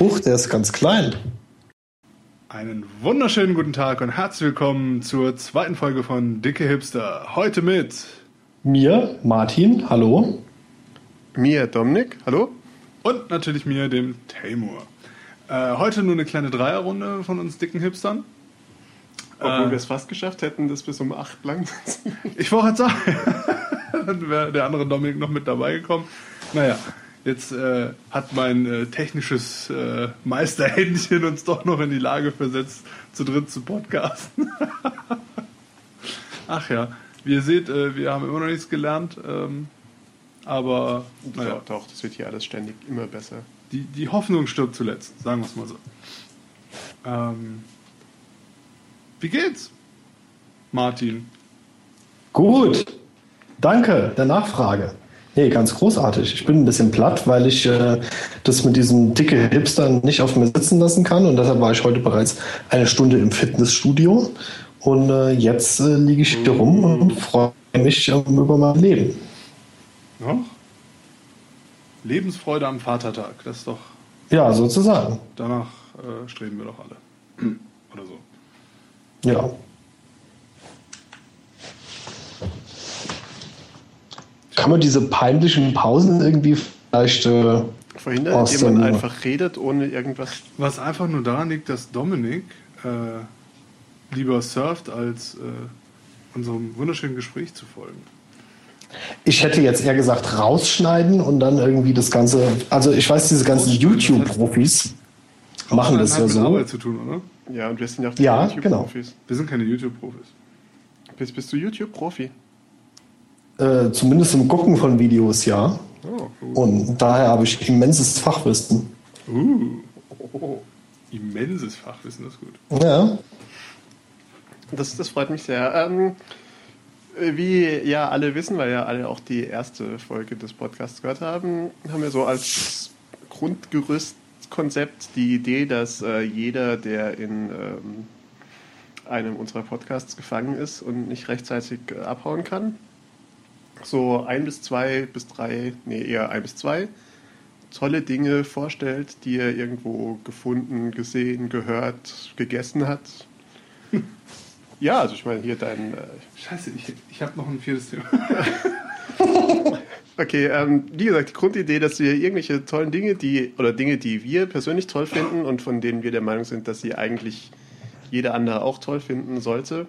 Huch, der ist ganz klein. Einen wunderschönen guten Tag und herzlich willkommen zur zweiten Folge von Dicke Hipster. Heute mit mir, Martin, hallo. Mir, Dominik, hallo. Und natürlich mir, dem Taymur. Äh, heute nur eine kleine Dreierrunde von uns dicken Hipstern. Obwohl äh, wir es fast geschafft hätten, dass bis um acht lang sind. Ich wollte halt sagen, dann wäre der andere Dominik noch mit dabei gekommen. Naja, jetzt äh, hat mein äh, technisches äh, Meisterhändchen uns doch noch in die Lage versetzt, zu dritt zu podcasten. Ach ja, wie ihr seht, äh, wir haben immer noch nichts gelernt. Ähm, aber naja. Doch, doch, das wird hier alles ständig immer besser. Die, die Hoffnung stirbt zuletzt, sagen wir es mal so. Ähm, wie geht's, Martin? Gut, danke der Nachfrage. Nee, ganz großartig. Ich bin ein bisschen platt, weil ich äh, das mit diesem dicke Hipster nicht auf mir sitzen lassen kann. Und deshalb war ich heute bereits eine Stunde im Fitnessstudio. Und äh, jetzt äh, liege ich hier rum und freue mich ähm, über mein Leben. Noch? Lebensfreude am Vatertag, das ist doch. Ja, sozusagen. Danach äh, streben wir doch alle. Oder so. Ja. Kann man diese peinlichen Pausen irgendwie vielleicht äh, verhindern, indem man einfach redet, ohne irgendwas. Was einfach nur daran liegt, dass Dominik äh, lieber surft, als äh, unserem wunderschönen Gespräch zu folgen. Ich hätte jetzt eher gesagt rausschneiden und dann irgendwie das Ganze. Also ich weiß, diese ganzen YouTube-Profis machen das ja so. Arbeit zu tun, oder? Ja, und wir sind ja auch die ja, YouTube-Profis. Genau. Wir sind keine YouTube-Profis. Bist, bist du YouTube-Profi? Äh, zumindest im Gucken von Videos, ja. Oh, Und daher habe ich immenses Fachwissen. Uh. Oh, immenses Fachwissen, das ist gut. Ja. Das, das freut mich sehr. Ähm, wie ja alle wissen, weil ja alle auch die erste Folge des Podcasts gehört haben, haben wir so als Grundgerüstkonzept die Idee, dass äh, jeder, der in ähm, einem unserer Podcasts gefangen ist und nicht rechtzeitig äh, abhauen kann, so ein bis zwei bis drei, nee, eher ein bis zwei tolle Dinge vorstellt, die er irgendwo gefunden, gesehen, gehört, gegessen hat. ja, also ich meine, hier dein. Äh Scheiße, ich, ich habe noch ein viertes Thema. okay, ähm, wie gesagt, die Grundidee, dass wir irgendwelche tollen Dinge, die oder Dinge, die wir persönlich toll finden und von denen wir der Meinung sind, dass sie eigentlich jeder andere auch toll finden sollte,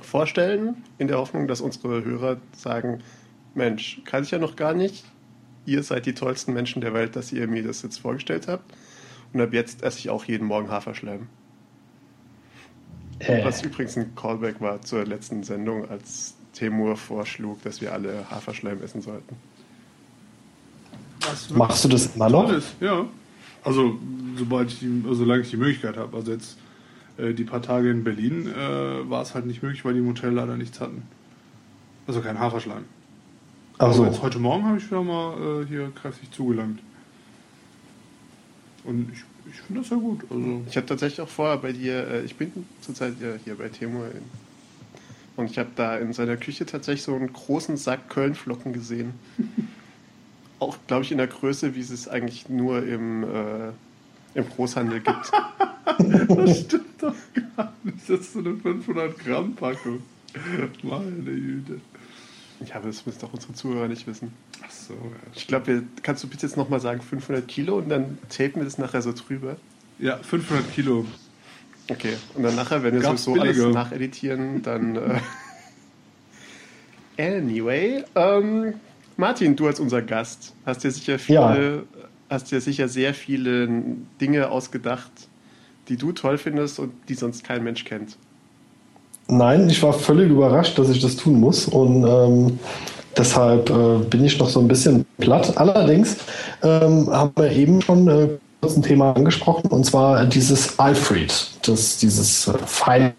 vorstellen, in der Hoffnung, dass unsere Hörer sagen, Mensch, kann ich ja noch gar nicht. Ihr seid die tollsten Menschen der Welt, dass ihr mir das jetzt vorgestellt habt. Und ab jetzt esse ich auch jeden Morgen Haferschleim. Äh. Was übrigens ein Callback war zur letzten Sendung, als Temur vorschlug, dass wir alle Haferschleim essen sollten. Machst du das immer noch? Ja. Also, sobald ich die, also solange ich die Möglichkeit habe. Also jetzt die paar Tage in Berlin äh, war es halt nicht möglich, weil die im Hotel leider nichts hatten. Also kein Haferschleim. Ach so. jetzt heute Morgen habe ich wieder mal äh, hier kräftig zugelangt. Und ich, ich finde das ja gut. Also ich habe tatsächlich auch vorher bei dir, äh, ich bin zurzeit ja hier bei in, und ich habe da in seiner Küche tatsächlich so einen großen Sack Kölnflocken gesehen. auch, glaube ich, in der Größe, wie es es eigentlich nur im, äh, im Großhandel gibt. das stimmt doch gar nicht. Das ist so eine 500 Gramm Packung. Meine Güte. Ja, aber das müssen doch unsere Zuhörer nicht wissen. Ach so. Ja, ich glaube, kannst du bitte jetzt nochmal sagen 500 Kilo und dann tapen wir das nachher so drüber? Ja, 500 Kilo. Okay, und dann nachher, wenn wir Gab's sowieso billiger. alles nacheditieren, dann... Äh anyway, ähm, Martin, du als unser Gast hast dir sicher viele... Ja. Hast dir sicher sehr viele Dinge ausgedacht, die du toll findest und die sonst kein Mensch kennt. Nein, ich war völlig überrascht, dass ich das tun muss und ähm, deshalb äh, bin ich noch so ein bisschen platt. Allerdings ähm, haben wir eben schon äh, kurz ein Thema angesprochen und zwar dieses Alfred, das, dieses äh, feine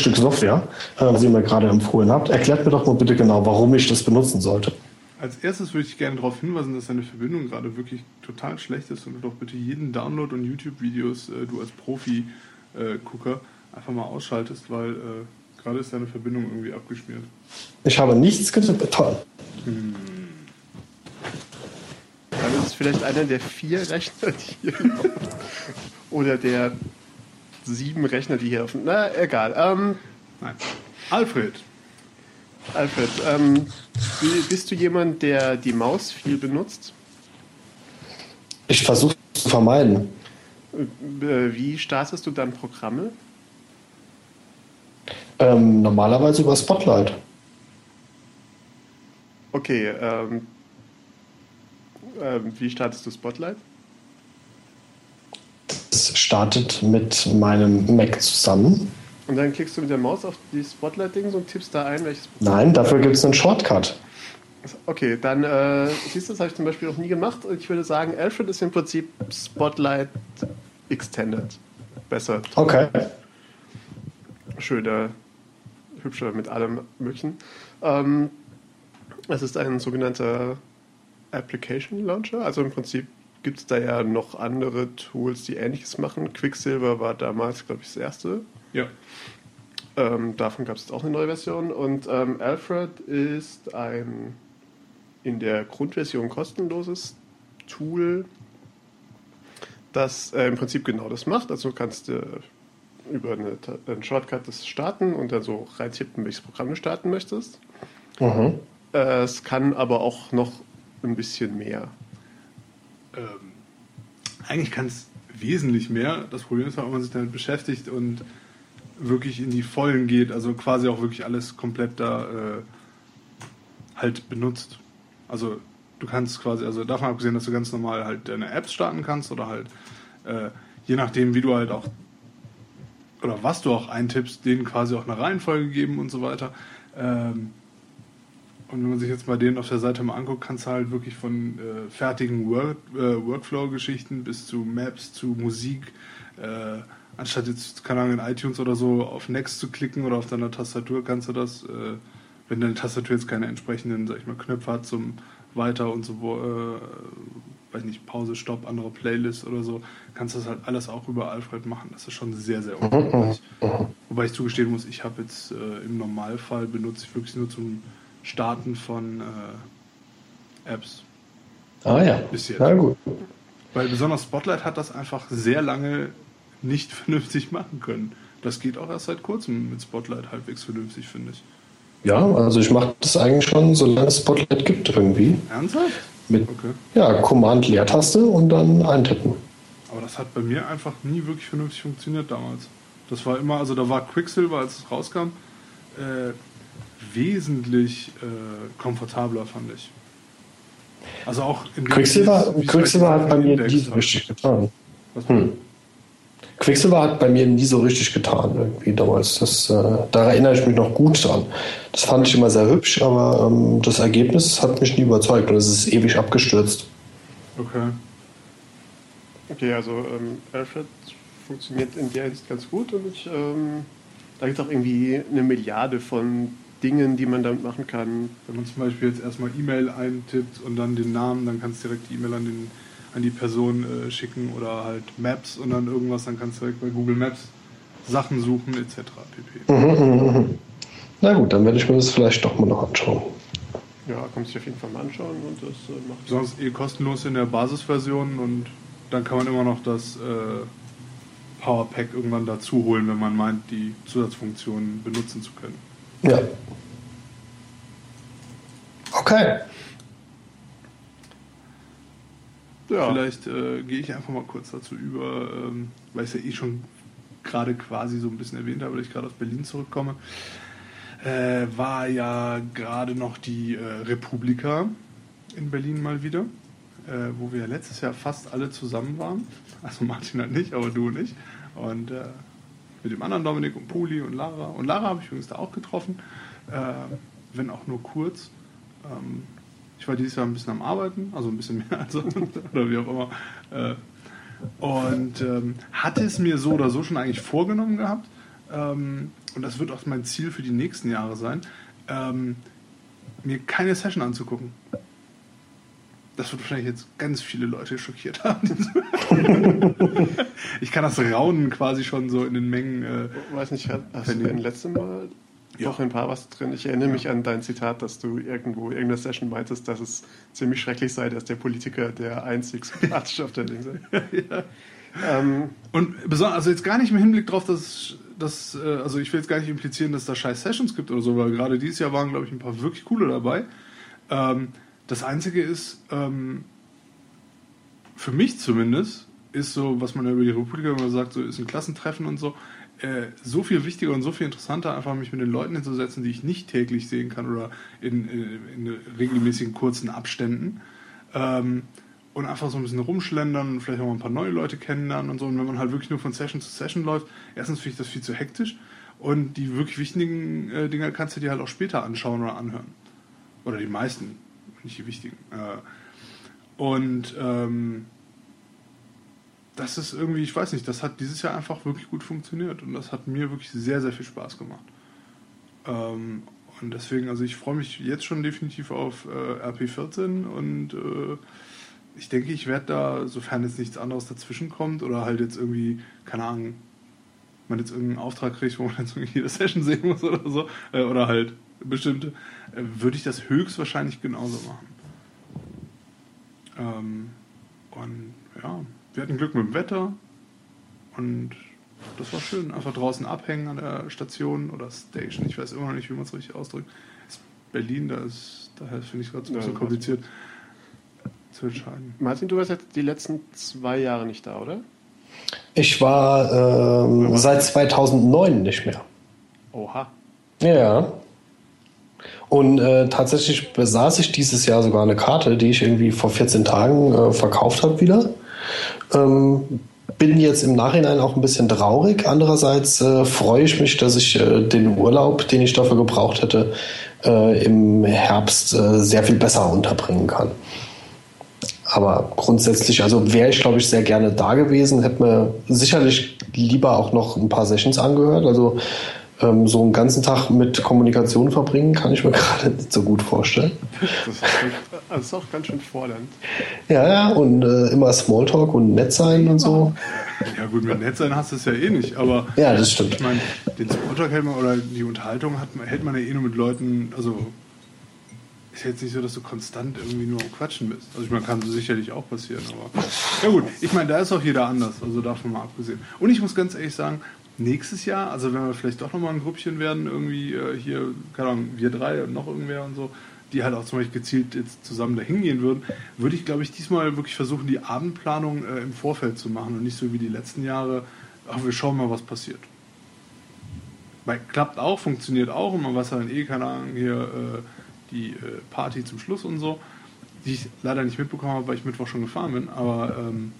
Stück Software, äh, was ihr mir gerade empfohlen habt. Erklärt mir doch mal bitte genau, warum ich das benutzen sollte. Als erstes würde ich gerne darauf hinweisen, dass deine Verbindung gerade wirklich total schlecht ist und du doch bitte jeden Download und YouTube-Videos, äh, du als Profi-Gucker, äh, einfach mal ausschaltest, weil äh, gerade ist deine Verbindung irgendwie abgeschmiert. Ich habe nichts getan. Hm. Dann ist vielleicht einer der vier Rechner, die hier. Oder der sieben Rechner, die hier laufen. Na, egal. Ähm, Nein. Alfred. Alfred, ähm, bist du jemand, der die Maus viel benutzt? Ich versuche es zu vermeiden. Äh, Wie startest du dann Programme? Ähm, normalerweise über Spotlight. Okay, ähm, ähm, wie startest du Spotlight? Es startet mit meinem Mac zusammen. Und dann klickst du mit der Maus auf die Spotlight-Dings und tippst da ein, welches. Nein, dafür gibt es einen Shortcut. Okay, dann äh, siehst du, das habe ich zum Beispiel noch nie gemacht. Und ich würde sagen, Alfred ist im Prinzip Spotlight Extended. Besser. Okay. Schöner, hübscher mit allem Möglichen. Ähm, es ist ein sogenannter Application Launcher. Also im Prinzip gibt es da ja noch andere Tools, die ähnliches machen. Quicksilver war damals, glaube ich, das erste. Ja. Ähm, davon gab es jetzt auch eine neue Version. Und ähm, Alfred ist ein in der Grundversion kostenloses Tool, das äh, im Prinzip genau das macht. Also kannst du über eine, einen Shortcut das starten und dann so reintippen, welches Programm du starten möchtest. Mhm. Äh, es kann aber auch noch ein bisschen mehr. Ähm, eigentlich kann es wesentlich mehr. Das Problem ist, wenn man sich damit beschäftigt und wirklich in die Vollen geht, also quasi auch wirklich alles komplett da äh, halt benutzt. Also du kannst quasi, also davon abgesehen, dass du ganz normal halt deine Apps starten kannst oder halt äh, je nachdem, wie du halt auch oder was du auch eintippst, denen quasi auch eine Reihenfolge geben und so weiter. Ähm, und wenn man sich jetzt mal den auf der Seite mal anguckt, kannst du halt wirklich von äh, fertigen Work, äh, Workflow-Geschichten bis zu Maps, zu Musik, äh, anstatt jetzt, keine Ahnung, in iTunes oder so auf Next zu klicken oder auf deiner Tastatur kannst du das, äh, wenn deine Tastatur jetzt keine entsprechenden, sag ich mal, Knöpfe hat zum Weiter und so, äh, weiß nicht, Pause, Stopp, andere Playlist oder so, kannst du das halt alles auch über Alfred machen. Das ist schon sehr, sehr umfangreich. Wobei ich zugestehen muss, ich habe jetzt äh, im Normalfall benutze ich wirklich nur zum Starten von äh, Apps. Ah ja. Bis jetzt. Na gut. Weil besonders Spotlight hat das einfach sehr lange nicht vernünftig machen können. Das geht auch erst seit kurzem mit Spotlight halbwegs vernünftig, finde ich. Ja, also ich mache das eigentlich schon, solange es Spotlight gibt irgendwie. Ernsthaft? Mit Okay. ja, Command-Leertaste und dann eintippen. Aber das hat bei mir einfach nie wirklich vernünftig funktioniert damals. Das war immer, also da war Quicksilver, als es rauskam, äh, wesentlich äh, komfortabler, fand ich. Also auch in Quicksilver, Quicksilver halt hat bei mir so hat. richtig getan. Was Hm. Quicksilver hat bei mir nie so richtig getan, irgendwie damals. Das, äh, da erinnere ich mich noch gut dran. Das fand ich immer sehr hübsch, aber ähm, das Ergebnis hat mich nie überzeugt und es ist ewig abgestürzt. Okay. Okay, also ähm, Alfred funktioniert in der Hinsicht ganz gut und ich, ähm, da gibt es auch irgendwie eine Milliarde von Dingen, die man damit machen kann. Wenn man zum Beispiel jetzt erstmal E-Mail eintippt und dann den Namen, dann kannst du direkt die E-Mail an, den, an die Person äh, schicken oder halt Maps und dann irgendwas, dann kannst du direkt bei Google Maps Sachen suchen etc. pp. Mhm, Na gut, dann werde ich mir das vielleicht doch mal noch anschauen. Ja, kannst du dir auf jeden Fall mal anschauen und das äh, macht Sonst eh kostenlos in der Basisversion und dann kann man immer noch das äh, Power Pack irgendwann dazu holen, wenn man meint, die Zusatzfunktionen benutzen zu können. Ja. Okay. Ja, Vielleicht äh, gehe ich einfach mal kurz dazu über, ähm, weil ich es ja eh schon gerade quasi so ein bisschen erwähnt habe, weil ich gerade aus Berlin zurückkomme. Äh, war ja gerade noch die äh, Republika in Berlin mal wieder, äh, wo wir letztes Jahr fast alle zusammen waren. Also Martin halt nicht, aber du und ich. Und äh, mit dem anderen Dominik und Poli und Lara. Und Lara habe ich übrigens da auch getroffen, äh, wenn auch nur kurz. Ähm, ich war dieses Jahr ein bisschen am Arbeiten, also ein bisschen mehr als oder wie auch immer. Äh, und ähm, hatte es mir so oder so schon eigentlich vorgenommen gehabt. Ähm, und das wird auch mein Ziel für die nächsten Jahre sein, ähm, mir keine Session anzugucken. Das wird wahrscheinlich jetzt ganz viele Leute schockiert haben. ich kann das Raunen quasi schon so in den Mengen. Äh, weiß nicht, hast du Vernehmen. den letzten Mal ja. doch ein paar was drin. Ich erinnere ja. mich an dein Zitat, dass du irgendwo in irgendeiner Session meintest, dass es ziemlich schrecklich sei, dass der Politiker der einzig sympathische auf der Linke sei. ja. ähm, Und besonders, also jetzt gar nicht im Hinblick darauf, dass, dass, äh, also ich will jetzt gar nicht implizieren, dass da scheiß Sessions gibt oder so, weil gerade dieses Jahr waren, glaube ich, ein paar wirklich coole dabei. Ähm, das Einzige ist, ähm, für mich zumindest, ist so, was man ja über die Republika immer sagt, so ist ein Klassentreffen und so, äh, so viel wichtiger und so viel interessanter, einfach mich mit den Leuten hinzusetzen, die ich nicht täglich sehen kann oder in, in, in regelmäßigen kurzen Abständen. Ähm, und einfach so ein bisschen rumschlendern, vielleicht auch mal ein paar neue Leute kennenlernen und so. Und wenn man halt wirklich nur von Session zu Session läuft, erstens finde ich das viel zu hektisch und die wirklich wichtigen äh, Dinge kannst du dir halt auch später anschauen oder anhören. Oder die meisten, nicht die wichtigen. Äh, und ähm, das ist irgendwie, ich weiß nicht, das hat dieses Jahr einfach wirklich gut funktioniert und das hat mir wirklich sehr, sehr viel Spaß gemacht. Ähm, und deswegen, also ich freue mich jetzt schon definitiv auf äh, RP14 und äh, ich denke, ich werde da, sofern jetzt nichts anderes dazwischen kommt oder halt jetzt irgendwie, keine Ahnung, man jetzt irgendeinen Auftrag kriegt, wo man jetzt irgendwie jede Session sehen muss oder so, äh, oder halt bestimmte, äh, würde ich das höchstwahrscheinlich genauso machen. Ähm, und ja, wir hatten Glück mit dem Wetter und das war schön. Einfach draußen abhängen an der Station oder Station. Ich weiß immer noch nicht, wie man es richtig ausdrückt. Ist Berlin, da ist, daher finde ich es gerade so ein bisschen kompliziert zu entscheiden. Martin, du warst jetzt die letzten zwei Jahre nicht da, oder? Ich war ähm, seit 2009 nicht mehr. Oha. Ja. Und äh, tatsächlich besaß ich dieses Jahr sogar eine Karte, die ich irgendwie vor 14 Tagen äh, verkauft habe wieder. Ähm, bin jetzt im Nachhinein auch ein bisschen traurig. Andererseits äh, freue ich mich, dass ich äh, den Urlaub, den ich dafür gebraucht hätte, äh, im Herbst äh, sehr viel besser unterbringen kann. Aber grundsätzlich, also wäre ich, glaube ich, sehr gerne da gewesen, hätte mir sicherlich lieber auch noch ein paar Sessions angehört. Also ähm, so einen ganzen Tag mit Kommunikation verbringen, kann ich mir gerade nicht so gut vorstellen. Das ist, das ist auch ganz schön fordernd. Ja, ja, und äh, immer Smalltalk und nett sein und so. Ja gut, mit nett sein hast du es ja eh nicht, aber ja, das stimmt. Ich meine, den Smalltalk hält man oder die Unterhaltung hat, hält man ja eh nur mit Leuten, also ist jetzt nicht so, dass du konstant irgendwie nur am Quatschen bist. Also ich meine, kann sicherlich auch passieren, aber ja gut, ich meine, da ist auch jeder anders, also davon mal abgesehen. Und ich muss ganz ehrlich sagen, nächstes Jahr, also wenn wir vielleicht doch nochmal ein Grüppchen werden, irgendwie äh, hier, keine Ahnung, wir drei und noch irgendwer und so, die halt auch zum Beispiel gezielt jetzt zusammen dahin gehen würden, würde ich, glaube ich, diesmal wirklich versuchen, die Abendplanung äh, im Vorfeld zu machen und nicht so wie die letzten Jahre, ach, wir schauen mal, was passiert. Weil klappt auch, funktioniert auch und man weiß dann eh, keine Ahnung, hier äh, die äh, Party zum Schluss und so, die ich leider nicht mitbekommen habe, weil ich Mittwoch schon gefahren bin, aber ähm,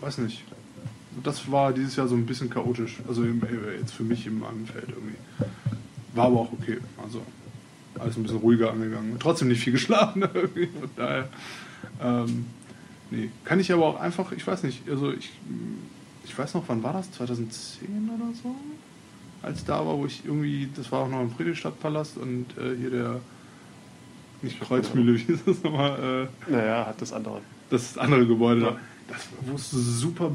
weiß nicht das war dieses Jahr so ein bisschen chaotisch. Also äh, jetzt für mich in meinem Feld irgendwie. War aber auch okay. Also alles ein bisschen ruhiger angegangen. Trotzdem nicht viel geschlafen irgendwie. Von daher. Ähm, nee. Kann ich aber auch einfach, ich weiß nicht, also ich, ich weiß noch, wann war das? 2010 oder so? Als da war, wo ich irgendwie, das war auch noch im Friedrichstadtpalast und äh, hier der, nicht Kreuzmühle, wie ist das nochmal? Äh, naja, hat das andere. Das andere Gebäude ja. da. Das, wo es super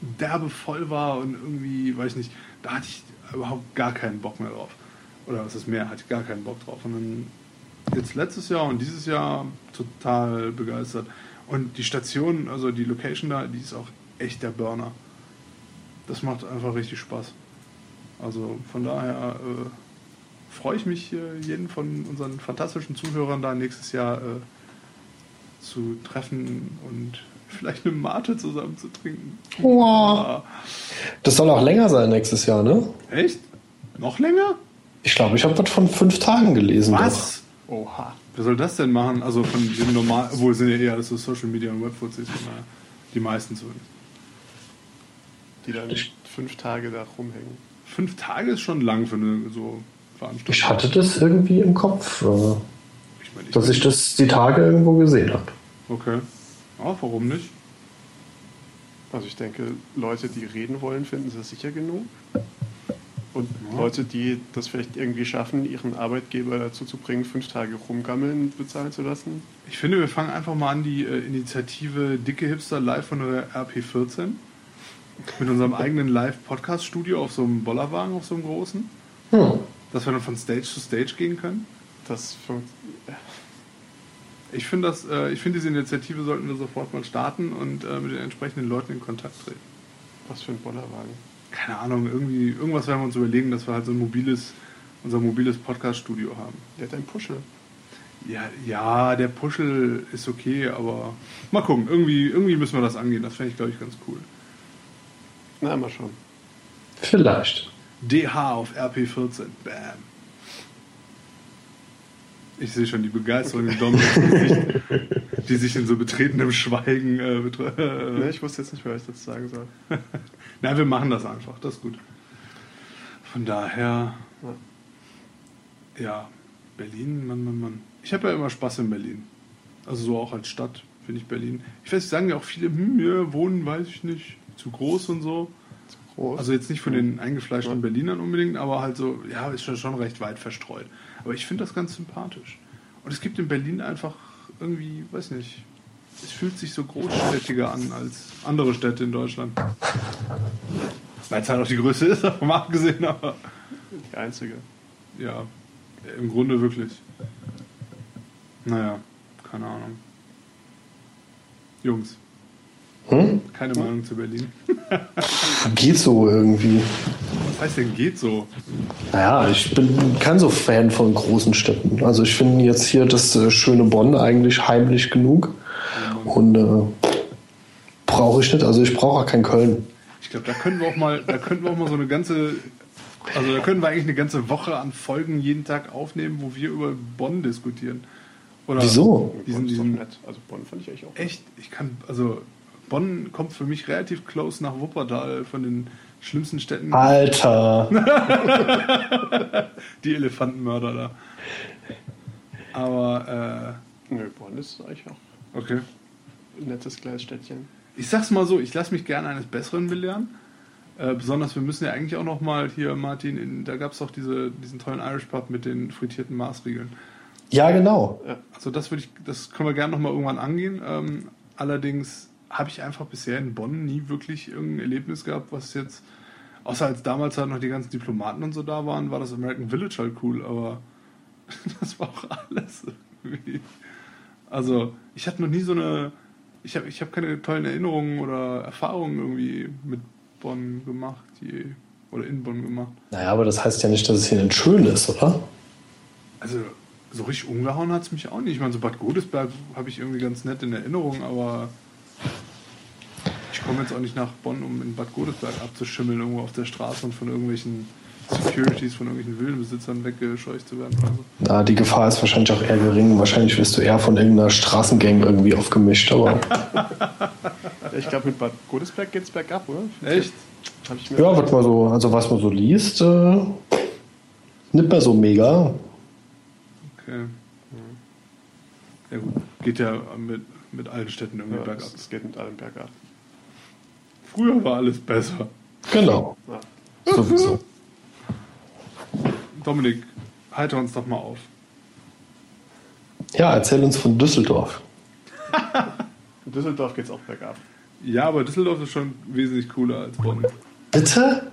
derbe voll war und irgendwie, weiß ich nicht, da hatte ich überhaupt gar keinen Bock mehr drauf. Oder was ist mehr, hatte ich gar keinen Bock drauf. Und dann jetzt letztes Jahr und dieses Jahr total begeistert. Und die Station, also die Location da, die ist auch echt der Burner. Das macht einfach richtig Spaß. Also von daher äh, freue ich mich, äh, jeden von unseren fantastischen Zuhörern da nächstes Jahr äh, zu treffen und vielleicht eine Mate zusammen zu trinken. Wow. Das soll auch länger sein nächstes Jahr, ne? Echt? Noch länger? Ich glaube, ich habe was von fünf Tagen gelesen. Was? Doch. Oha. Wer soll das denn machen? Also von den normalen, obwohl es sind ja eher alles so Social Media und Webfuzis, die meisten zumindest. Die dann ich, fünf Tage da rumhängen. Fünf Tage ist schon lang für eine so Veranstaltung. Ich hatte das irgendwie im Kopf, äh, ich mein, ich dass ich das die Tage irgendwo gesehen habe. Okay. Ah, warum nicht? Also ich denke, Leute, die reden wollen, finden es sicher genug. Und ja. Leute, die das vielleicht irgendwie schaffen, ihren Arbeitgeber dazu zu bringen, fünf Tage rumgammeln bezahlen zu lassen. Ich finde, wir fangen einfach mal an, die äh, Initiative Dicke Hipster live von der RP14 mit unserem eigenen Live-Podcast-Studio auf so einem Bollerwagen, auf so einem großen. Hm. Dass wir dann von Stage zu Stage gehen können? Das fun- Ich finde das, äh, ich finde diese Initiative sollten wir sofort mal starten und äh, mit den entsprechenden Leuten in Kontakt treten. was für ein Bollerwagen. Keine Ahnung, irgendwie, irgendwas werden wir uns überlegen, dass wir halt so ein mobiles, unser mobiles Podcast-Studio haben. Der hat einen Puschel. Ja, ja, der Puschel ist okay, aber mal gucken, irgendwie, irgendwie müssen wir das angehen. Das fände ich, glaube ich, ganz cool. Na, mal schon. Vielleicht. DH auf RP14. Bam. Ich sehe schon die Begeisterung in Dominiks Gesicht, die sich in so betretenem Schweigen äh, äh, ich wusste jetzt nicht, was ich dazu sagen soll. Nein, wir machen das einfach, das ist gut. Von daher, ja, Berlin, Mann, Mann, Mann. Ich habe ja immer Spaß in Berlin. Also so auch als Stadt finde ich Berlin. Ich weiß, sagen ja auch viele, hm, ja, wohnen, weiß ich nicht, zu groß und so. Groß. Also jetzt nicht von den eingefleischten Ja. Berlinern unbedingt, aber halt so, ja, ist schon, schon recht weit verstreut. Aber ich finde das ganz sympathisch. Und es gibt in Berlin einfach irgendwie, weiß nicht, es fühlt sich so großstädtiger an als andere Städte in Deutschland. Weil es halt auch die größte ist, davon abgesehen, aber die einzige. ja, im Grunde wirklich. Naja, keine Ahnung. Jungs, Hm? keine Meinung zu Berlin. Geht so irgendwie. Was heißt denn geht so? Naja, ich bin kein so Fan von großen Städten. Also ich finde jetzt hier das äh, schöne Bonn eigentlich heimlich genug. Und äh, brauche ich nicht. Also ich brauche auch kein Köln. Ich glaube, da können wir auch mal, da könnten wir auch mal so eine ganze, also da können wir eigentlich eine ganze Woche an Folgen jeden Tag aufnehmen, wo wir über Bonn diskutieren. Oder Wieso? Diesen, diesen, nett. Also Bonn fand ich eigentlich auch. echt, ich kann, also Bonn kommt für mich relativ close nach Wuppertal von den schlimmsten Städten, Alter. die Elefantenmörder da. Aber, Nö, Bonn ist eigentlich auch äh, okay. ein nettes kleines Städtchen. Ich sag's mal so, ich lasse mich gerne eines Besseren belehren. Äh, besonders, wir müssen ja eigentlich auch noch mal hier, Martin, in, da gab's doch diese, diesen tollen Irish Pub mit den frittierten Maßriegeln. Ja, genau. Also das würde ich, das können wir gerne noch mal irgendwann angehen. Ähm, allerdings habe ich einfach bisher in Bonn nie wirklich irgendein Erlebnis gehabt, was jetzt, außer als damals halt noch die ganzen Diplomaten und so da waren, war das American Village halt cool, aber das war auch alles irgendwie. Also ich hatte noch nie so eine, ich habe ich hab keine tollen Erinnerungen oder Erfahrungen irgendwie mit Bonn gemacht, die, oder in Bonn gemacht. Naja, aber das heißt ja nicht, dass es hier nicht schön ist, oder? Also so richtig umgehauen hat es mich auch nicht. Ich meine, so Bad Godesberg habe ich irgendwie ganz nett in Erinnerung, aber ich komme jetzt auch nicht nach Bonn, um in Bad Godesberg abzuschimmeln, irgendwo auf der Straße und von irgendwelchen Securities, von irgendwelchen Villenbesitzern weggescheucht zu werden. Also, Na, die Gefahr ist wahrscheinlich auch eher gering. Wahrscheinlich wirst du eher von irgendeiner Straßengang irgendwie aufgemischt, aber Ich glaube, mit Bad Godesberg geht es bergab, oder? echt? Ja, was man so, also was man so liest, äh, nicht mehr so mega. Okay. Ja gut, geht ja mit, mit allen Städten irgendwie ja, bergab. es, es geht mit allem bergab. Früher war alles besser. Genau, Ja. sowieso. Dominik, halte uns doch mal auf. Ja, erzähl uns von Düsseldorf. In Düsseldorf geht es auch bergab. Ja, aber Düsseldorf ist schon wesentlich cooler als Bonn. Bitte?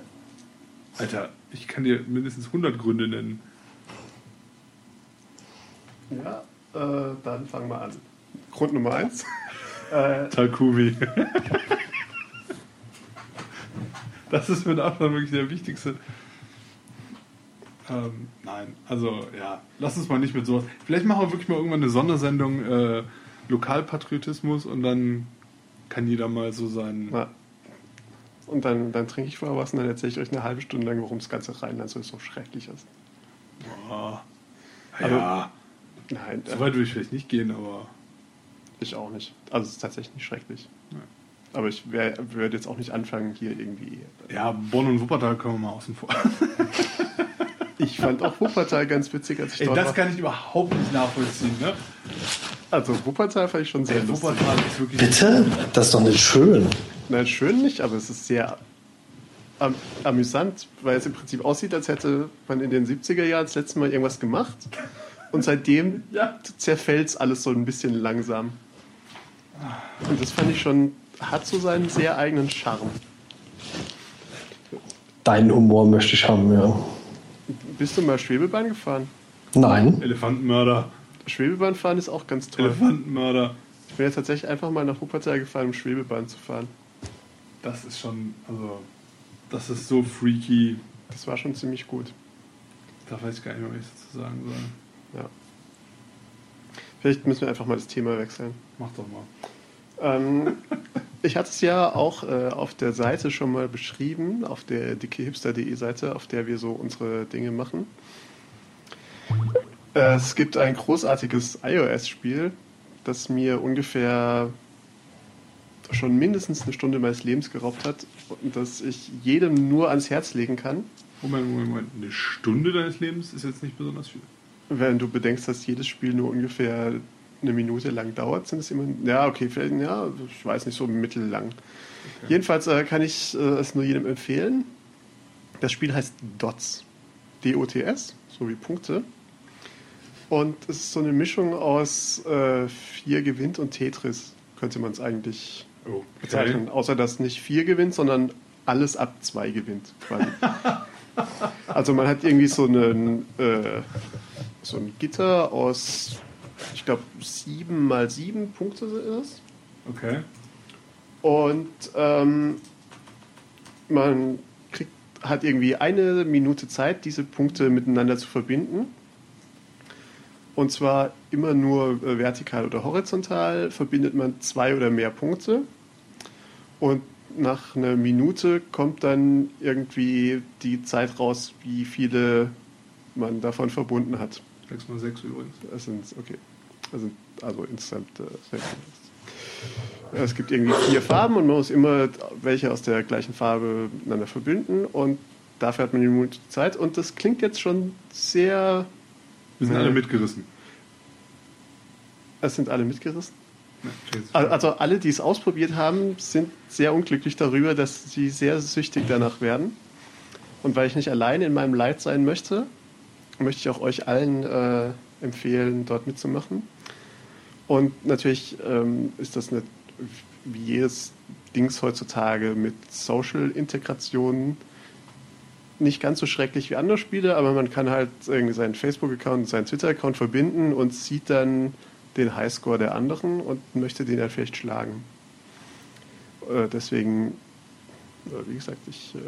Alter, ich kann dir mindestens 100 Gründe nennen. Ja, äh, dann fangen wir an. Grund Nummer eins. äh, Takumi. das ist mit Abstand wirklich der wichtigste. Ähm, nein, also ja, lass uns mal nicht mit sowas. Vielleicht machen wir wirklich mal irgendwann eine Sondersendung äh, Lokalpatriotismus und dann kann jeder mal so sein. na. Und dann, dann trinke ich vorher was und dann erzähle ich euch eine halbe Stunde lang, warum das ganze Rheinland so, so schrecklich ist. Ah, Also- ja, Nein, so weit würde ich vielleicht nicht gehen, aber ich auch nicht. Also es ist tatsächlich nicht schrecklich. Aber ich würde jetzt auch nicht anfangen, hier irgendwie. ja, Bonn und Wuppertal können wir mal außen vor. Ich fand auch Wuppertal ganz witzig, als ich Ey, dort das war. kann ich überhaupt nicht nachvollziehen, ne? Also Wuppertal fand ich schon sehr Ey, lustig. Wuppertal ist wirklich. Bitte? Das ist doch nicht schön. Nein, schön nicht, aber es ist sehr am, amüsant, weil es im Prinzip aussieht, als hätte man in den 70er Jahren das letzte Mal irgendwas gemacht. Und seitdem Ja. zerfällt alles so ein bisschen langsam. Und das fand ich schon, hat so seinen sehr eigenen Charme. Deinen Humor möchte ich haben, ja. Bist du mal Schwebebahn gefahren? Nein. Elefantenmörder. Schwebebahn fahren ist auch ganz toll. Elefantenmörder. Ich bin jetzt tatsächlich einfach mal nach Wuppertal gefahren, um Schwebebahn zu fahren. Das ist schon, also, das ist so freaky. Das war schon ziemlich gut. Da weiß ich gar nicht mehr, was ich dazu sagen soll. Ja. Vielleicht müssen wir einfach mal das Thema wechseln. Mach doch mal. Ähm, ich hatte es ja auch äh, auf der Seite schon mal beschrieben, auf der dickehipster.de Seite, auf der wir so unsere Dinge machen. Äh, es gibt ein großartiges iOS-Spiel, das mir ungefähr schon mindestens eine Stunde meines Lebens geraubt hat und das ich jedem nur ans Herz legen kann, Moment, Moment, Moment. Eine Stunde deines Lebens ist jetzt nicht besonders viel. wenn du bedenkst, dass jedes Spiel nur ungefähr eine Minute lang dauert, sind es immer, ja, okay, vielleicht, ja, ich weiß nicht, so mittellang. Jedenfalls äh, kann ich äh, es nur jedem empfehlen. Das Spiel heißt DOTS. D-O-T-S, so wie Punkte. Und es ist so eine Mischung aus äh, Vier gewinnt und Tetris, könnte man es eigentlich bezeichnen. Außer dass nicht vier gewinnt, sondern alles ab zwei gewinnt. Quasi. also man hat irgendwie so, einen, äh, so ein Gitter aus, ich glaube, sieben mal sieben Punkte ist das. Okay. Und ähm, man kriegt, hat irgendwie eine Minute Zeit, diese Punkte miteinander zu verbinden. Und zwar immer nur äh, vertikal oder horizontal verbindet man zwei oder mehr Punkte. Und nach einer Minute kommt dann irgendwie die Zeit raus, wie viele man davon verbunden hat. 6 mal 6 übrigens. Das sind, okay. Das sind also insgesamt äh, viele. Es gibt irgendwie vier Farben und man muss immer welche aus der gleichen Farbe miteinander verbinden und dafür hat man die Minute Zeit und das klingt jetzt schon sehr. Wir sind alle mitgerissen. Es sind alle mitgerissen. Also alle, die es ausprobiert haben, sind sehr unglücklich darüber, dass sie sehr süchtig danach werden. Und weil ich nicht allein in meinem Leid sein möchte, möchte ich auch euch allen äh, empfehlen, dort mitzumachen. Und natürlich ähm, ist das nicht wie jedes Dings heutzutage mit Social-Integration nicht ganz so schrecklich wie andere Spiele, aber man kann halt irgendwie seinen Facebook-Account und seinen Twitter-Account verbinden und sieht dann den Highscore der anderen und möchte den dann vielleicht schlagen. Äh, deswegen, äh, wie gesagt, ich äh,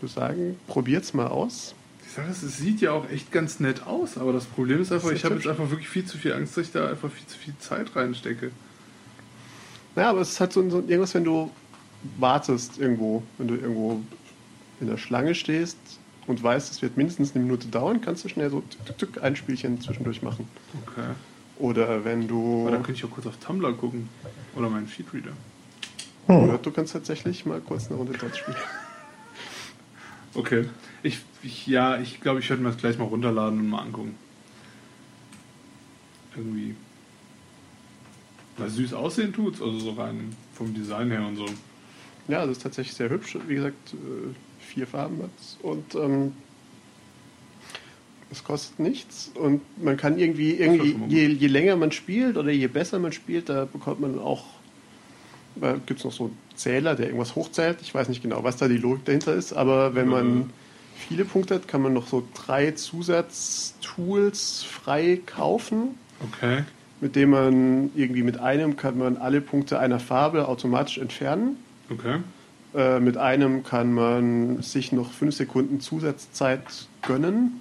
würde sagen, probiert's mal aus. Sache ist, es sieht ja auch echt ganz nett aus, aber das Problem ist einfach, ist ich habe jetzt einfach wirklich viel zu viel Angst, dass ich da einfach viel zu viel Zeit reinstecke. Naja, aber es ist halt so, so irgendwas, wenn du wartest irgendwo, wenn du irgendwo in der Schlange stehst und weißt, es wird mindestens eine Minute dauern, kannst du schnell so tück, tück, tück ein Spielchen zwischendurch machen. Okay. Oder wenn du. Aber dann könnte ich auch kurz auf Tumblr gucken. Oder meinen Feedreader. Oder du kannst tatsächlich mal kurz eine Runde dort spielen. Okay. Ich, ich ja, ich glaube, ich werde mir das gleich mal runterladen und mal angucken. Irgendwie. Weil süß aussehen tut's, also so rein vom Design her und so. Ja, das ist tatsächlich sehr hübsch. Wie gesagt, äh, vier Farben hat's. Und ähm, es kostet nichts. Und man kann irgendwie, irgendwie je, je länger man spielt oder je besser man spielt, da bekommt man auch. Da gibt es noch so einen Zähler, der irgendwas hochzählt. Ich weiß nicht genau, was da die Logik dahinter ist, aber wenn man Mhm. viele Punkte hat, kann man noch so drei Zusatztools frei kaufen Okay. mit dem man irgendwie mit einem kann man alle Punkte einer Farbe automatisch entfernen. Okay. Äh, mit einem kann man sich noch fünf Sekunden Zusatzzeit gönnen.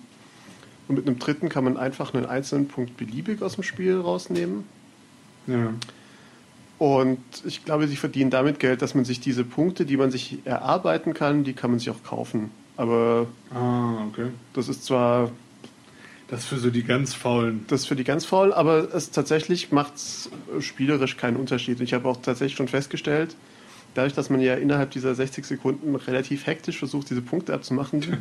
Und mit einem dritten kann man einfach einen einzelnen Punkt beliebig aus dem Spiel rausnehmen. Ja. Und ich glaube, sie verdienen damit Geld, dass man sich diese Punkte, die man sich erarbeiten kann, die kann man sich auch kaufen. Aber Ah, okay. das ist zwar Das ist für so die ganz faulen. das ist für die ganz faul, aber es tatsächlich macht spielerisch keinen Unterschied. Und ich habe auch tatsächlich schon festgestellt, dadurch, dass man ja innerhalb dieser 60 Sekunden relativ hektisch versucht, diese Punkte abzumachen,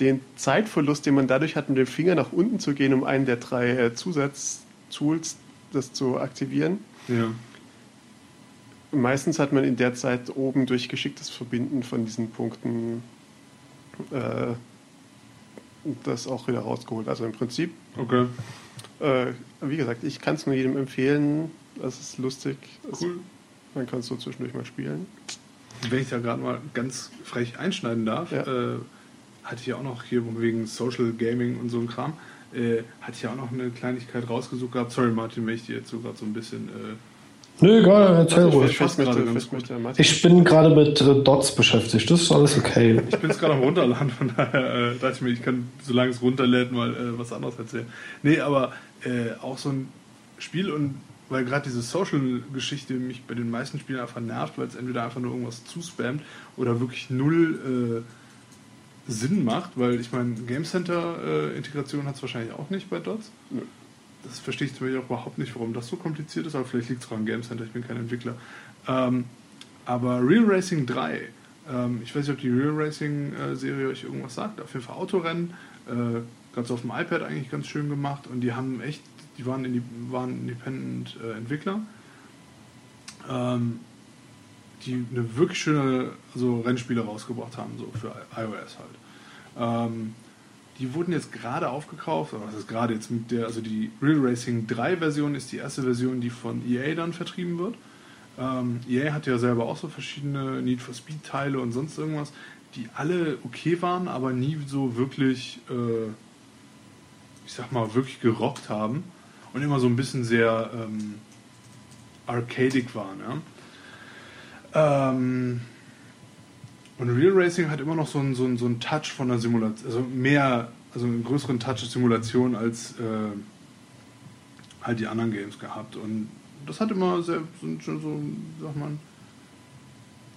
den Zeitverlust, den man dadurch hat, mit dem Finger nach unten zu gehen, um einen der drei äh, Zusatztools das zu aktivieren. Ja. Meistens hat man in der Zeit oben durch geschicktes Verbinden von diesen Punkten äh, das auch wieder rausgeholt. Also im Prinzip Okay. Äh, wie gesagt, ich kann es nur jedem empfehlen. Es ist lustig. Es, Cool. Man kann es so zwischendurch mal spielen. Wenn ich da gerade mal ganz frech einschneiden darf, Ja. äh, hatte ich ja auch noch hier wegen Social Gaming und so ein Kram, äh, hatte ich ja auch noch eine Kleinigkeit rausgesucht gehabt. Sorry Martin, wenn ich dir jetzt so gerade so ein bisschen... Äh, Nö, egal, erzähl Also, ruhig. ich möchte gut. Martin- Ich bin gerade mit äh, Dots beschäftigt, das ist alles okay. Ich bin es gerade am Runterladen, von daher äh, dachte ich mir, ich kann, solange es runterlädt, mal äh, was anderes erzählen. Nee, aber äh, auch so ein Spiel und weil gerade diese Social-Geschichte mich bei den meisten Spielen einfach nervt, weil es entweder einfach nur irgendwas zuspammt oder wirklich null äh, Sinn macht, weil ich meine, Game Center-Integration hat es wahrscheinlich auch nicht bei Dots. Nö. Das verstehe ich zum Beispiel auch überhaupt nicht, warum das so kompliziert ist, aber vielleicht liegt es auch am Game Center, ich bin kein Entwickler. Ähm, aber Real Racing 3, ähm, ich weiß nicht, ob die Real Racing äh, Serie euch irgendwas sagt, auf jeden Fall Autorennen, äh, ganz auf dem iPad eigentlich ganz schön gemacht und die haben echt, die waren, in die, waren Independent äh, Entwickler, ähm, die eine wirklich schöne also Rennspiele rausgebracht haben, so für iOS halt. Ähm, die wurden jetzt gerade aufgekauft, oder was ist gerade jetzt mit der, also die Real Racing 3 Version ist die erste Version, die von EA dann vertrieben wird. Ähm, EA hat ja selber auch so verschiedene Need for Speed Teile und sonst irgendwas, die alle okay waren, aber nie so wirklich, äh, ich sag mal, wirklich gerockt haben und immer so ein bisschen sehr ähm, arcadic waren. Ja? Ähm, und Real Racing hat immer noch so einen, so einen, so einen Touch von der Simulation, also mehr, also einen größeren Touch Simulation als äh, halt die anderen Games gehabt. Und das hat immer sehr, so, so, so sag mal,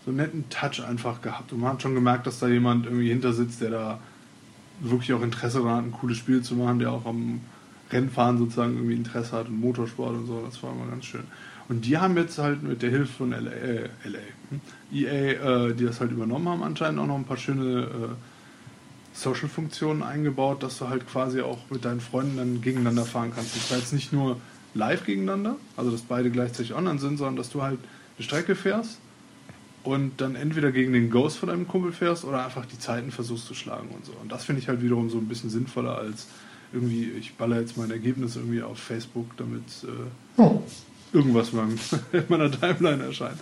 so einen netten Touch einfach gehabt. Und man hat schon gemerkt, dass da jemand irgendwie hinter sitzt, der da wirklich auch Interesse daran hat, ein cooles Spiel zu machen, der auch am Rennfahren sozusagen irgendwie Interesse hat und Motorsport und so. Das war immer ganz schön. Und die haben jetzt halt mit der Hilfe von LA, äh, LA hm, EA, äh, die das halt übernommen haben, anscheinend auch noch ein paar schöne äh, Social-Funktionen eingebaut, dass du halt quasi auch mit deinen Freunden dann gegeneinander fahren kannst. Das war jetzt nicht nur live gegeneinander, also dass beide gleichzeitig online sind, sondern dass du halt eine Strecke fährst und dann entweder gegen den Ghost von deinem Kumpel fährst oder einfach die Zeiten versuchst zu schlagen und so. Und das finde ich halt wiederum so ein bisschen sinnvoller als irgendwie, ich baller jetzt mein Ergebnis irgendwie auf Facebook, damit äh, Hm. Irgendwas in meiner Timeline erscheint.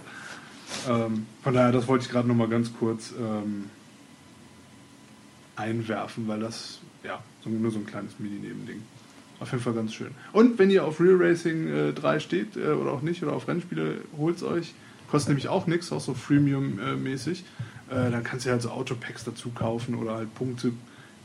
Ähm, von daher, das wollte ich gerade nochmal ganz kurz ähm, einwerfen, weil das, ja, nur so ein kleines Mini-Nebending. Auf jeden Fall ganz schön. Und wenn ihr auf Real Racing äh, 3 steht äh, oder auch nicht oder auf Rennspiele, holt es euch. Kostet nämlich auch nichts, auch so Freemium-mäßig. Äh, dann kannst du halt so Autopacks dazu kaufen oder halt Punkte,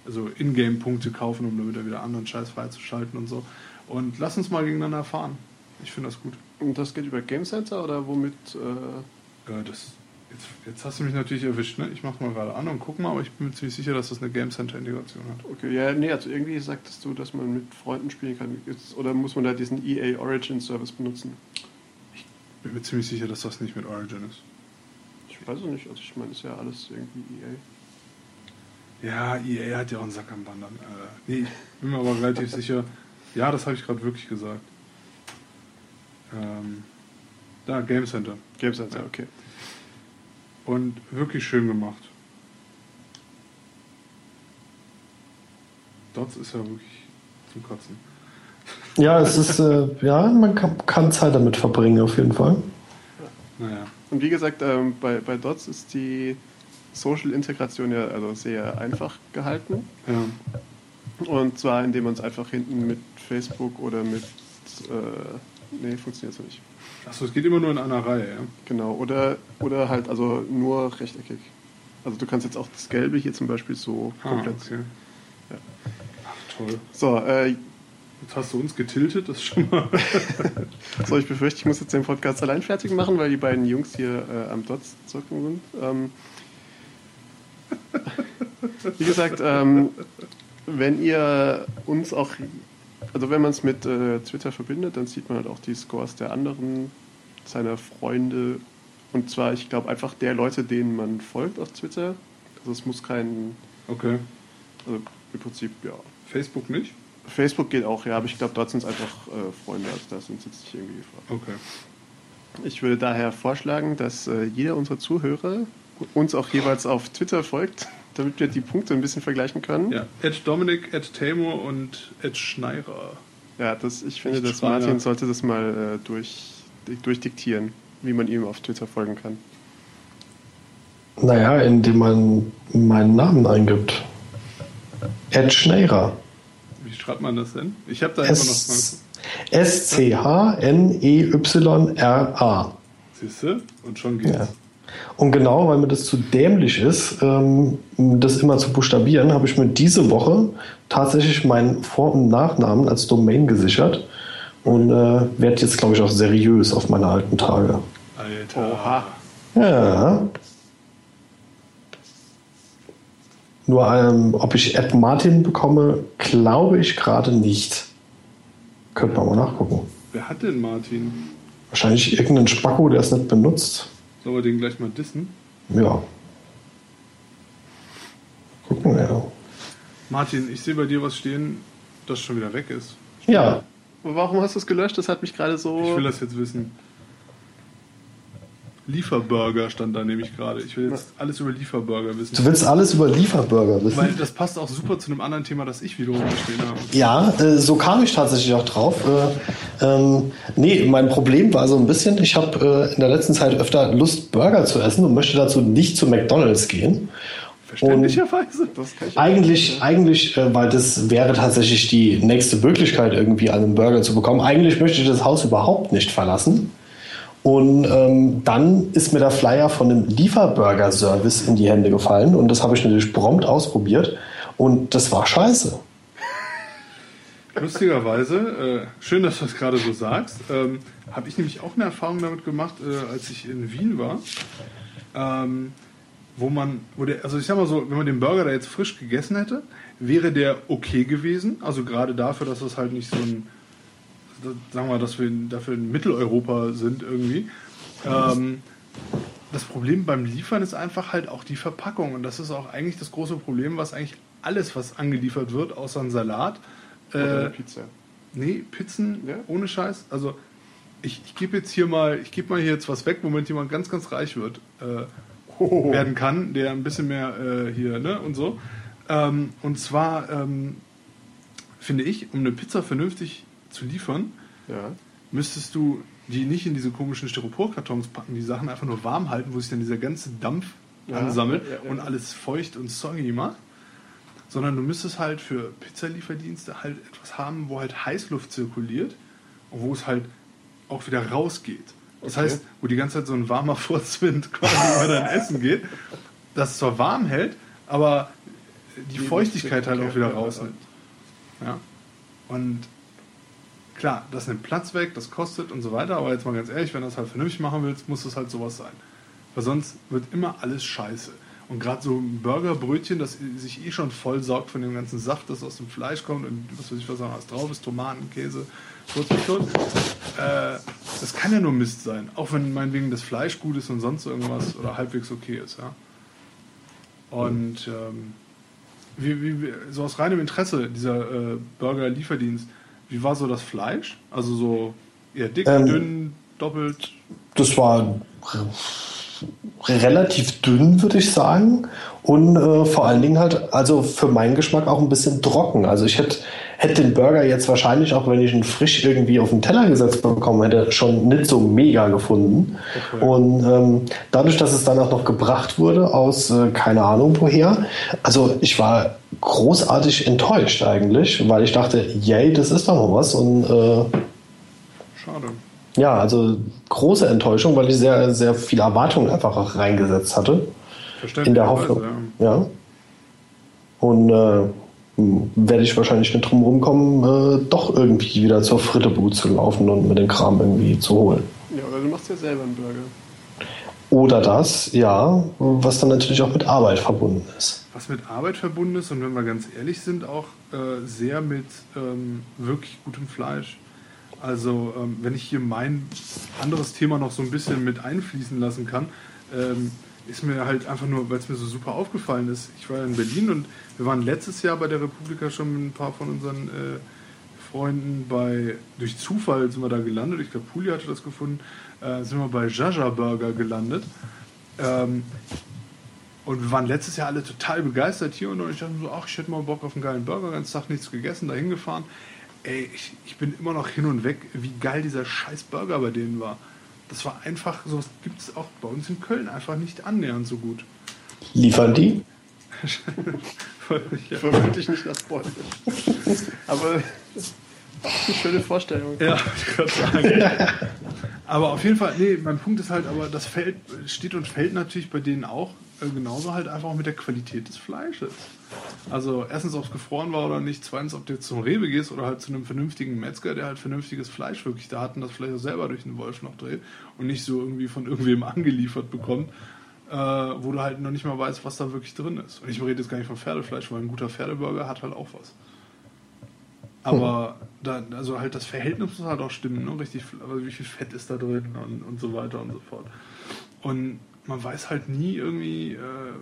also Ingame-Punkte kaufen, um damit wieder anderen Scheiß freizuschalten und so. Und lass uns mal gegeneinander fahren. Ich finde das gut. Und das geht über Game Center oder womit? Äh, Äh, das, jetzt, jetzt hast du mich natürlich erwischt, ne? Ich mach mal gerade an und guck mal, aber ich bin mir ziemlich sicher, dass das eine Game Center Integration hat. okay, ja, nee, also irgendwie sagtest du, dass man mit Freunden spielen kann. Jetzt, oder muss man da diesen EA Origin Service benutzen? Bin mir ziemlich sicher, dass das nicht mit Origin ist. Ich weiß es nicht. Also ich meine, ist ja alles irgendwie EA. Ja, EA hat ja auch einen Sack am Wandern. Äh, nee, ich bin mir aber relativ sicher. Ja, das habe ich gerade wirklich gesagt. Ähm, da, Game Center. Game Center, Ja. okay. Und wirklich schön gemacht. Dots ist ja wirklich zum Kotzen. Ja, es ist, äh, ja, man kann, kann Zeit damit verbringen, auf jeden Fall. Naja. Und wie gesagt, ähm, bei, bei Dots ist die Social-Integration ja also sehr einfach gehalten. Ja. Und zwar, indem man es einfach hinten mit Facebook oder mit. Äh, nee, funktioniert so nicht. Achso, es geht immer nur in einer Reihe, ja? Genau. Oder, oder halt also nur rechteckig. Also du kannst jetzt auch das Gelbe hier zum Beispiel so Ah, komplett. okay. Ja. Ach, toll. So, äh, Jetzt hast du uns getiltet, das ist schon mal. so, ich befürchte, ich muss jetzt den Podcast allein fertig machen, weil die beiden Jungs hier äh, am Dots zocken sind. Ähm, wie gesagt, ähm, wenn ihr uns auch, also wenn man es mit äh, Twitter verbindet, dann sieht man halt auch die Scores der anderen, seiner Freunde. Und zwar, ich glaube, einfach der Leute, denen man folgt auf Twitter. Also es muss kein, Okay. also im Prinzip, ja. Facebook nicht? Facebook geht auch, ja, aber ich glaube, dort sind es einfach äh, Freunde, also da sind jetzt nicht irgendwie gefragt. Okay. Ich würde daher vorschlagen, dass äh, jeder unserer Zuhörer uns auch jeweils auf Twitter folgt, damit wir die Punkte ein bisschen vergleichen können. Ja, Ed Dominik, Ed Tamor und Ed Schneirer. Ja, das, ich finde, dass. Martin sollte das mal äh, durch, durchdiktieren, wie man ihm auf Twitter folgen kann. Naja, indem man meinen Namen eingibt. Ed Schneira. Wie schreibt man das denn? Ich habe da immer noch mal. S- S-C-H-N-E-Y-R-A. Siehst du? Und schon geht's. Ja. Und genau, weil mir das zu dämlich ist, ähm, das immer zu buchstabieren, habe ich mir diese Woche tatsächlich meinen Vor- und Nachnamen als Domain gesichert und äh, werde jetzt, glaube ich, auch seriös auf meine alten Tage. Alter. Oha. Ja. Nur ähm, ob ich Ed Martin bekomme, glaube ich gerade nicht. Könnte man mal nachgucken. Wer hat denn Martin? Wahrscheinlich irgendein Spacko, der es nicht benutzt. Sollen wir den gleich mal dissen? Ja. Gucken wir ja. Martin, ich sehe bei dir was stehen, das schon wieder weg ist. Ja, Warum hast du es gelöscht? Das hat mich gerade so. Ich will das jetzt wissen. Lieferburger stand da nämlich gerade. Ich will jetzt alles über Lieferburger du wissen. willst alles über Lieferburger wissen. Weil das passt auch super zu einem anderen Thema, das ich wiederum stehen habe. Ja, äh, so kam ich tatsächlich auch drauf. Äh, ähm, nee, mein Problem war so ein bisschen, ich habe äh, in der letzten Zeit öfter Lust, Burger zu essen und möchte dazu nicht zu McDonalds gehen. Verständlicherweise. Das kann ich Eigentlich, eigentlich, äh, weil das wäre tatsächlich die nächste Möglichkeit, irgendwie einen Burger zu bekommen. Eigentlich möchte ich das Haus überhaupt nicht verlassen. Und ähm, dann ist mir der Flyer von einem Lieferburger-Service in die Hände gefallen und das habe ich natürlich prompt ausprobiert und das war scheiße. Lustigerweise, äh, schön, dass du das gerade so sagst, ähm, habe ich nämlich auch eine Erfahrung damit gemacht, äh, als ich in Wien war. Ähm, wo man, wo der, also ich sag mal so, wenn man den Burger da jetzt frisch gegessen hätte, wäre der okay gewesen. Also gerade dafür, dass das halt nicht so ein, sagen wir mal, dass wir dafür in Mitteleuropa sind irgendwie. Ähm, das Problem beim Liefern ist einfach halt auch die Verpackung. Und das ist auch eigentlich das große Problem, was eigentlich alles, was angeliefert wird, außer ein Salat. Oder Äh, Pizza. nee, Pizzen Ja? ohne Scheiß. Also ich, ich gebe jetzt hier mal, ich gebe mal hier jetzt was weg, womit jemand ganz, ganz reich wird, äh, Oh. werden kann, der ein bisschen mehr äh, hier, ne, und so. Ähm, und zwar ähm, finde ich, um eine Pizza vernünftig zu liefern, Ja. müsstest du die nicht in diese komischen Styroporkartons packen, die Sachen einfach nur warm halten, wo sich dann dieser ganze Dampf Ja, ansammelt ja, und alles feucht und soggy macht. Sondern du müsstest halt für Pizzalieferdienste halt etwas haben, wo halt Heißluft zirkuliert und wo es halt auch wieder rausgeht. Das Okay. heißt, wo die ganze Zeit so ein warmer Furzwind quasi über dein Essen geht, das es zwar warm hält, aber die Feuchtigkeit halt auch wieder rausnimmt. Ja. Und klar, das nimmt Platz weg, das kostet und so weiter, aber jetzt mal ganz ehrlich, wenn du das halt vernünftig machen willst, muss das halt sowas sein. Weil sonst wird immer alles scheiße. Und gerade so ein Burgerbrötchen, das sich eh schon voll saugt von dem ganzen Saft, das aus dem Fleisch kommt und was weiß ich, was da drauf ist, Tomaten, Käse, kurz und kurz. Das kann ja nur Mist sein. Auch wenn meinetwegen das Fleisch gut ist und sonst irgendwas oder halbwegs okay ist, ja. Und ähm, wie, wie- so aus reinem Interesse, dieser äh, Burger-Lieferdienst, wie war so das Fleisch? Also so eher dick, Ähm, dünn, doppelt. Das war relativ dünn, würde ich sagen. Und äh, vor allen Dingen halt, also für meinen Geschmack auch ein bisschen trocken. Also ich hätte hätte den Burger jetzt wahrscheinlich, auch wenn ich ihn frisch irgendwie auf den Teller gesetzt bekommen hätte, schon nicht so mega gefunden. Okay. Und ähm, dadurch, dass es dann auch noch gebracht wurde aus äh, keine Ahnung woher, also ich war großartig enttäuscht eigentlich, weil ich dachte, yay, das ist doch noch was. Und äh, Schade. ja, also große Enttäuschung, weil ich sehr, sehr viel Erwartung einfach auch reingesetzt hatte. In der Hoffnung. Ja. Und äh, werde ich wahrscheinlich nicht drum rumkommen, äh, doch irgendwie wieder zur Frittebude zu laufen und mir den Kram irgendwie zu holen. Ja, oder du machst ja selber einen Burger. Oder das, ja, was dann natürlich auch mit Arbeit verbunden ist. Was mit Arbeit verbunden ist und wenn wir ganz ehrlich sind, auch äh, sehr mit ähm, wirklich gutem Fleisch. Also ähm, wenn ich hier mein anderes Thema noch so ein bisschen mit einfließen lassen kann, ähm, ist mir halt einfach nur, weil es mir so super aufgefallen ist. Ich war in Berlin und wir waren letztes Jahr bei der Republika schon mit ein paar von unseren äh, Freunden bei, durch Zufall sind wir da gelandet, ich glaube Puli hatte das gefunden, äh, sind wir bei Jaja Burger gelandet. Ähm, und wir waren letztes Jahr alle total begeistert hier und ich dachte so, ach, ich hätte mal Bock auf einen geilen Burger, ganz Tag nichts gegessen, da hingefahren. Ey, ich, ich bin immer noch hin und weg, wie geil dieser scheiß Burger bei denen war. Das war einfach, sowas gibt es auch bei uns in Köln einfach nicht annähernd so gut. Liefern die? Ich vermutlich nicht nach Bäumen. Aber eine schöne Vorstellung. Ja, ich kann sagen. aber auf jeden Fall, nee, mein Punkt ist halt, aber das fällt, steht und fällt natürlich bei denen auch genauso halt einfach auch mit der Qualität des Fleisches. Also erstens, ob es gefroren war oder nicht, zweitens, ob du jetzt zum Rewe gehst oder halt zu einem vernünftigen Metzger, der halt vernünftiges Fleisch wirklich da hat und das vielleicht auch selber durch den Wolf noch dreht und nicht so irgendwie von irgendwem angeliefert bekommt, äh, wo du halt noch nicht mal weißt, was da wirklich drin ist. Und ich rede jetzt gar nicht von Pferdefleisch, weil ein guter Pferdeburger hat halt auch was. Aber da, also halt das Verhältnis muss halt auch stimmen, ne? Richtig, also wie viel Fett ist da drin und, und so weiter und so fort. Und man weiß halt nie irgendwie, äh,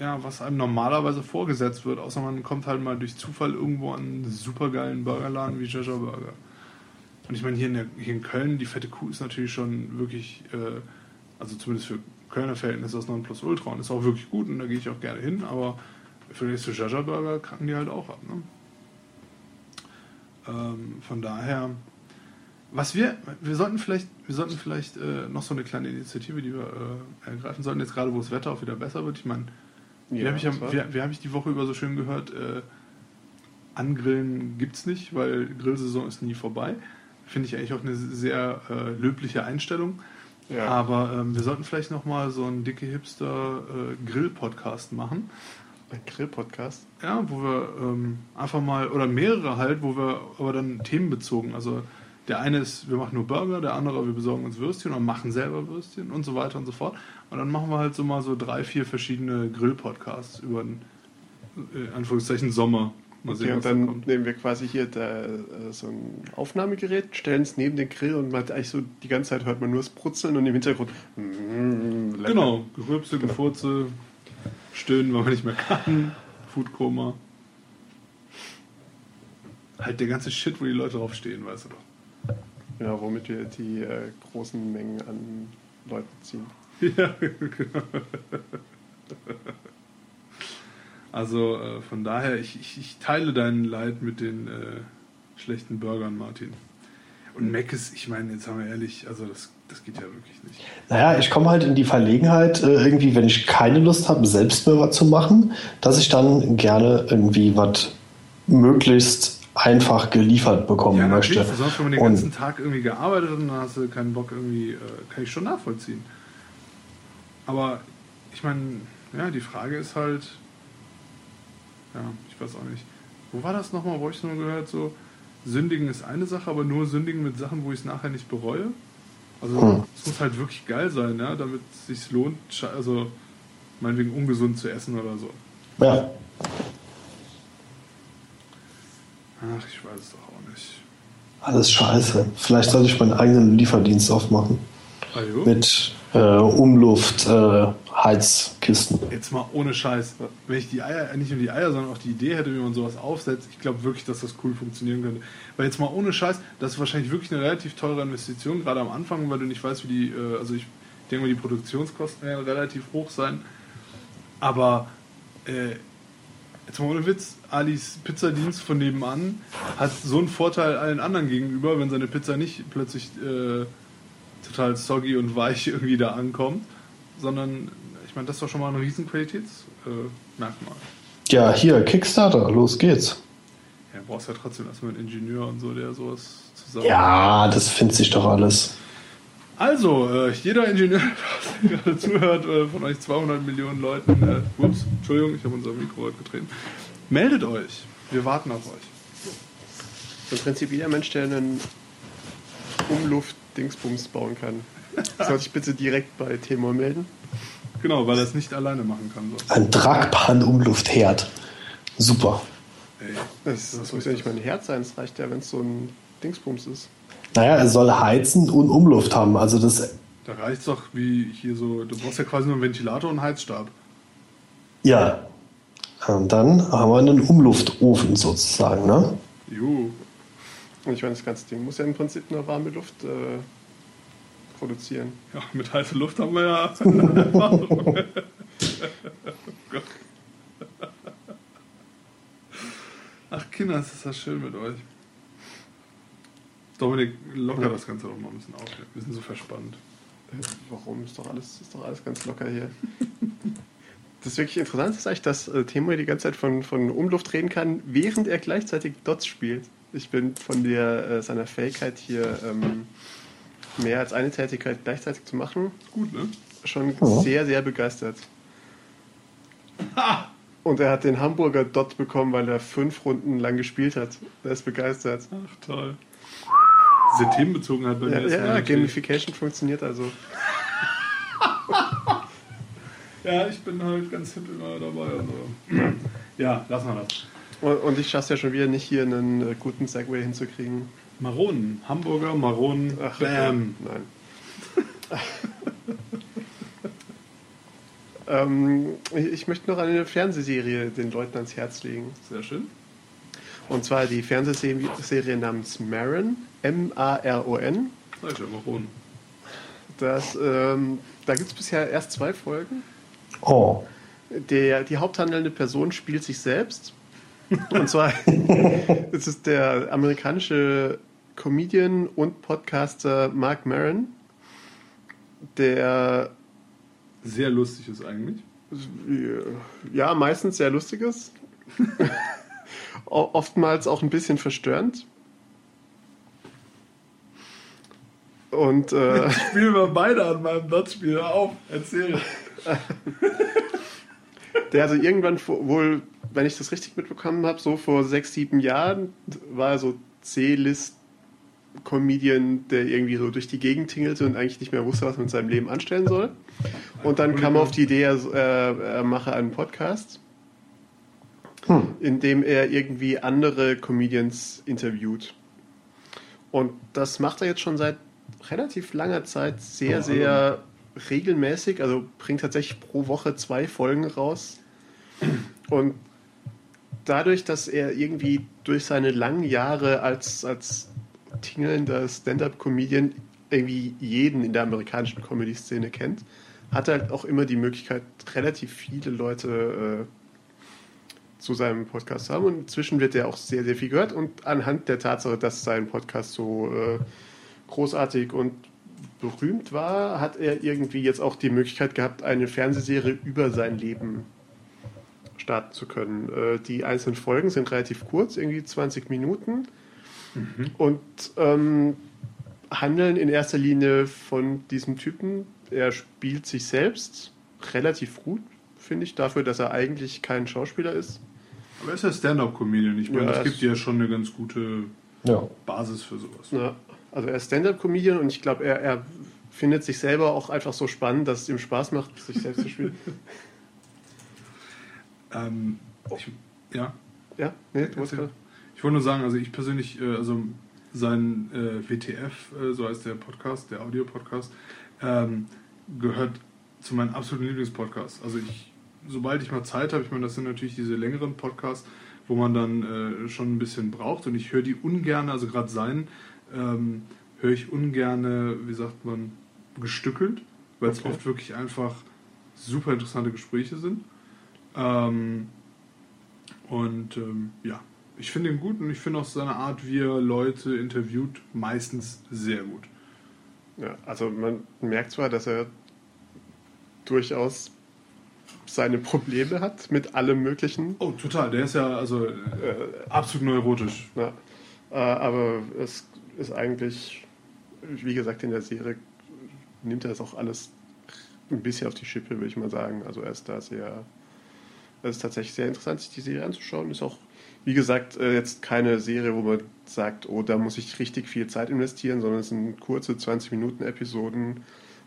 ja, was einem normalerweise vorgesetzt wird, außer man kommt halt mal durch Zufall irgendwo an einen supergeilen Burgerladen wie Jaja Burger. Und ich meine, hier in, hier in Köln, die fette Kuh ist natürlich schon wirklich, äh, also zumindest für Kölner Verhältnisse das Nonplusultra und ist auch wirklich gut und da gehe ich auch gerne hin, aber für nächste Jaja Burger kacken die halt auch ab. Ne? Ähm, von daher, was wir, wir sollten vielleicht, wir sollten vielleicht äh, noch so eine kleine Initiative, die wir äh, ergreifen sollten, jetzt gerade wo das Wetter auch wieder besser wird. Ich meine, wie habe ich, wie, wie hab ich die Woche über so schön gehört, äh, Angrillen gibt's nicht, weil Grillsaison ist nie vorbei. Finde ich eigentlich auch eine sehr äh, löbliche Einstellung. Ja. Aber ähm, wir sollten vielleicht noch mal so einen dicke Hipster äh, Grill-Podcast machen. Ein Grill-Podcast. Ja, wo wir ähm, einfach mal, oder mehrere halt, wo wir aber dann themenbezogen, also der eine ist, wir machen nur Burger, der andere, wir besorgen uns Würstchen und machen selber Würstchen und so weiter und so fort. Und dann machen wir halt so mal so drei, vier verschiedene Grill-Podcasts über den, äh, Anführungszeichen, Sommer. Mal Okay, sehen, und da dann kommt. nehmen wir quasi hier da, äh, so ein Aufnahmegerät, stellen es neben den Grill und man hat eigentlich so die ganze Zeit hört man nur das Brutzeln und im Hintergrund. Mm. Genau, Gerübse, Gefurze, Stöhnen, weil man nicht mehr kann, Foodkoma. Halt der ganze Shit, wo die Leute drauf stehen, weißt du doch. Ja, womit wir die äh, großen Mengen an Leuten ziehen. Ja, genau. Also äh, von daher, ich, ich, ich teile dein Leid mit den äh, schlechten Burgern, Martin. Und Meckes, ich meine, jetzt haben wir ehrlich, also das, das geht ja wirklich nicht. Naja, ich komme halt in die Verlegenheit, äh, irgendwie, wenn ich keine Lust habe, selbst mir was zu machen, dass ich dann gerne irgendwie was möglichst einfach geliefert bekommen Ja, möchte. sonst wenn man den Und- ganzen Tag irgendwie gearbeitet hat und dann hast du keinen Bock irgendwie, äh, kann ich schon nachvollziehen. Aber ich meine, ja, die Frage ist halt, ja, ich weiß auch nicht. Wo war das nochmal, wo ich es nur gehört, so, sündigen ist eine Sache, aber nur sündigen mit Sachen, wo ich es nachher nicht bereue. Also Hm. es muss halt wirklich geil sein, ja, damit es sich lohnt, also meinetwegen ungesund zu essen oder so. Ja, Ach, ich weiß es doch auch nicht. alles scheiße. Vielleicht sollte ich meinen eigenen Lieferdienst aufmachen. Ajo? Mit äh, Umluft, äh, Heizkisten. Jetzt mal ohne Scheiß. Wenn ich die Eier, nicht nur die Eier, sondern auch die Idee hätte, wie man sowas aufsetzt, ich glaube wirklich, dass das cool funktionieren könnte. Weil jetzt mal ohne Scheiß, das ist wahrscheinlich wirklich eine relativ teure Investition, gerade am Anfang, weil du nicht weißt, wie die, äh, also ich denke mal, die Produktionskosten werden relativ hoch sein. Aber äh, jetzt mal ohne Witz, Alis Pizzadienst von nebenan hat so einen Vorteil allen anderen gegenüber, wenn seine Pizza nicht plötzlich äh, total soggy und weich irgendwie da ankommt, sondern ich meine, das ist doch schon mal ein riesen Qualitätsmerkmal. Äh. Ja, hier, Kickstarter, los geht's. ja, du brauchst ja trotzdem erstmal einen Ingenieur und so, der sowas zusammen. Ja, das findet sich doch alles. Also, äh, jeder Ingenieur, der gerade zuhört, äh, von euch 200 Millionen Leuten, äh, ups, Entschuldigung, ich habe unser Mikro heute getreten, meldet euch. Wir warten auf euch. Im Prinzip jeder Mensch, der einen Umluft-Dingsbums bauen kann, soll sich bitte direkt bei Timor melden. Genau, weil er es nicht alleine machen kann. So. Ein Tragpan-Umluftherd. Super. Ey, Das, das muss ja nicht mal ein Herz sein, es reicht ja, wenn es so ein Dingsbums ist. Naja, er soll heizen und Umluft haben. Also das, da reicht's doch wie hier so, du brauchst ja quasi nur einen Ventilator und einen Heizstab. ja. Und dann haben wir einen Umluftofen sozusagen, ne? Juhu. Und ich meine, das ganze Ding muss ja im Prinzip nur warme Luft äh, produzieren. Ja, mit heißer Luft haben wir ja oh Gott. Ach, Kinder, ist das schön mit euch. Dominik, locker das Ganze doch mal ein bisschen auf. Wir sind so verspannt. Warum? Ist doch alles, ist doch alles ganz locker hier. das wirklich Interessante ist eigentlich, dass äh, Timo die ganze Zeit von, von Umluft reden kann, während er gleichzeitig Dots spielt. Ich bin von der, äh, seiner Fähigkeit hier ähm, mehr als eine Tätigkeit gleichzeitig zu machen Gut, ne? schon Ja. sehr, sehr begeistert. Und er hat den Hamburger Dot bekommen, weil er fünf Runden lang gespielt hat. Er ist begeistert. Ach, toll. Diese Themenbezogenheit bei Ja, mir ist ja, Gamification funktioniert also. Ja, ich bin halt ganz hip immer dabei. Also. Ja, lassen wir das. Und, und ich schaffe es ja schon wieder nicht, hier einen äh, guten Segway hinzukriegen. Maronen. Hamburger Maronen. Ach, Bam. Nein. ähm, ich, ich möchte noch eine Fernsehserie den Leuten ans Herz legen. Sehr schön. Und zwar die Fernsehserie namens Maron. M-A-R-O-N. Maronen. Das, ähm, da gibt es bisher erst zwei Folgen. Oh. Der, die haupthandelnde Person spielt sich selbst. Und zwar es ist der amerikanische Comedian und Podcaster Mark Maron, der Sehr lustig ist eigentlich. ja meistens sehr lustig ist. Oftmals auch ein bisschen verstörend. Und äh, Spielen wir beide an meinem Dotspiel. Hör auf, erzähl. Der also irgendwann wohl, wenn ich das richtig mitbekommen habe, so vor sechs, sieben Jahren war er so C-List-Comedian, der irgendwie so durch die Gegend tingelte und eigentlich nicht mehr wusste, was er mit seinem Leben anstellen soll. Und dann kam er auf die Idee, er, er, er mache einen Podcast, in dem er irgendwie andere Comedians interviewt. Und das macht er jetzt schon seit relativ langer Zeit sehr, Oh, sehr regelmäßig. Also bringt tatsächlich pro Woche zwei Folgen raus. Und dadurch, dass er irgendwie durch seine langen Jahre als, als tingelnder Stand-up-Comedian irgendwie jeden in der amerikanischen Comedy-Szene kennt, hat er halt auch immer die Möglichkeit, relativ viele Leute äh, zu seinem Podcast zu haben. Und inzwischen wird er auch sehr, sehr viel gehört. Und anhand der Tatsache, dass sein Podcast so äh, großartig und berühmt war, hat er irgendwie jetzt auch die Möglichkeit gehabt, eine Fernsehserie über sein Leben starten zu können. Äh, die einzelnen Folgen sind relativ kurz, irgendwie 20 Minuten und ähm, handeln in erster Linie von diesem Typen. Er spielt sich selbst relativ gut, finde ich, dafür, dass er eigentlich kein Schauspieler ist. Aber er ist ja Stand-Up-Comedian. Ich meine, Ja, das es- gibt ja schon eine ganz gute Ja. Basis für sowas. Ja, also er ist Stand-up-Comedian und ich glaube, er, er findet sich selber auch einfach so spannend, dass es ihm Spaß macht, sich selbst zu spielen. Ähm, ich, ja, Ja, nee, du musst ich wollte nur sagen, also ich persönlich, äh, also sein äh, WTF, äh, so heißt der Podcast, der Audio-Podcast, ähm, gehört zu meinen absoluten Lieblingspodcasts. Also ich, sobald ich mal Zeit habe, ich meine, das sind natürlich diese längeren Podcasts, wo man dann äh, schon ein bisschen braucht und ich höre die ungerne, also gerade seinen, ähm, höre ich ungerne, wie sagt man, gestückelt, weil es Okay. oft wirklich einfach super interessante Gespräche sind. Ähm, und ähm, ja, ich finde ihn gut und ich finde auch seine Art, wie er Leute interviewt, meistens sehr gut. Ja, also man merkt zwar, dass er durchaus seine Probleme hat mit allem Möglichen, Oh, total. Der ist ja also äh, absolut neurotisch. ja, äh, aber es ist eigentlich, wie gesagt, in der Serie nimmt er das auch alles ein bisschen auf die Schippe, würde ich mal sagen. Also er ist da sehr, es ist tatsächlich sehr interessant, sich die Serie anzuschauen. Ist auch, wie gesagt, äh, jetzt keine Serie, wo man sagt, oh, da muss ich richtig viel Zeit investieren, sondern es sind kurze 20-Minuten-Episoden.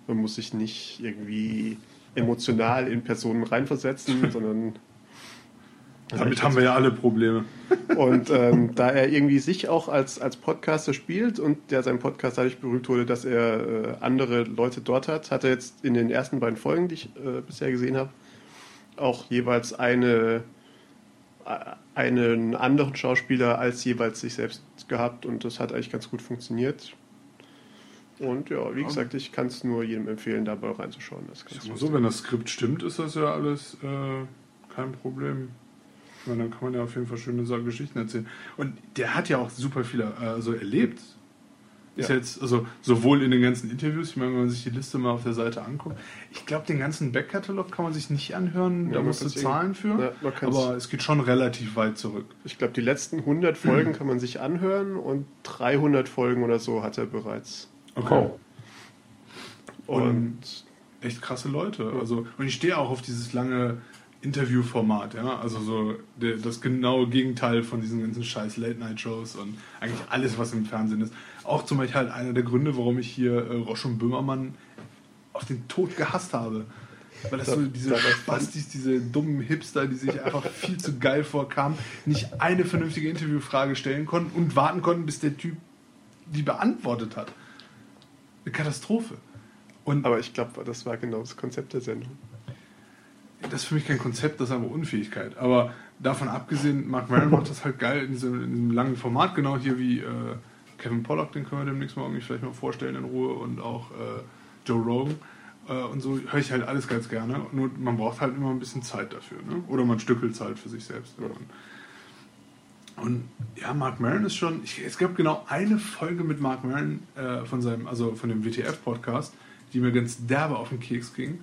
Man muss sich nicht irgendwie emotional in Personen reinversetzen, sondern Damit haben wir ja alle Probleme. und ähm, da er irgendwie sich auch als, als Podcaster spielt und der sein Podcast dadurch berühmt wurde, dass er äh, andere Leute dort hat, hat er jetzt in den ersten beiden Folgen, die ich äh, bisher gesehen habe, auch jeweils eine, äh, einen anderen Schauspieler als jeweils sich selbst gehabt und das hat eigentlich ganz gut funktioniert. Und ja, wie gesagt, ich kann es nur jedem empfehlen, da mal reinzuschauen. Das Ich sag mal so, wenn das Skript stimmt, ist das ja alles äh, kein Problem. Meine, dann kann man ja auf jeden Fall schöne Sa- Geschichten erzählen. Und der hat ja auch super viel äh, also erlebt. Ist Ja. jetzt, also sowohl in den ganzen Interviews, ich meine, wenn man sich die Liste mal auf der Seite anguckt, ich glaube, den ganzen Backkatalog kann man sich nicht anhören, Ja, da man musst du kann's zahlen für. Ja, aber es geht schon relativ weit zurück. Ich glaube, die letzten 100 Folgen kann man sich anhören und 300 Folgen oder so hat er bereits. Okay. Oh. Und echt krasse Leute. Also, und ich stehe auch auf dieses lange Interviewformat, ja. Also so der, das genaue Gegenteil von diesen ganzen scheiß Late-Night-Shows und eigentlich alles, was im Fernsehen ist. Auch zum Beispiel halt einer der Gründe, warum ich hier äh, Roche und Böhmermann auf den Tod gehasst habe. Weil das Da- so diese da war- Spastis, diese dummen Hipster, die sich einfach viel zu geil vorkamen, nicht eine vernünftige Interviewfrage stellen konnten und warten konnten, bis der Typ die beantwortet hat. Eine Katastrophe. Und aber ich glaube, das war genau das Konzept der Sendung. Das ist für mich kein Konzept, das ist einfach Unfähigkeit. Aber davon abgesehen, Mark Maron macht das halt geil in diesem, in diesem langen Format, genau hier wie äh, Kevin Pollock, den können wir demnächst mal irgendwie vielleicht mal vorstellen in Ruhe und auch äh, Joe Rogan. Äh, und so höre ich halt alles ganz gerne. Nur man braucht halt immer ein bisschen Zeit dafür. Ne? Oder man stückelt es halt für sich selbst. Und, und ja, Mark Maron ist schon. Ich, es gab genau eine Folge mit Mark Maron äh, von seinem, also von dem WTF-Podcast, die mir ganz derbe auf den Keks ging.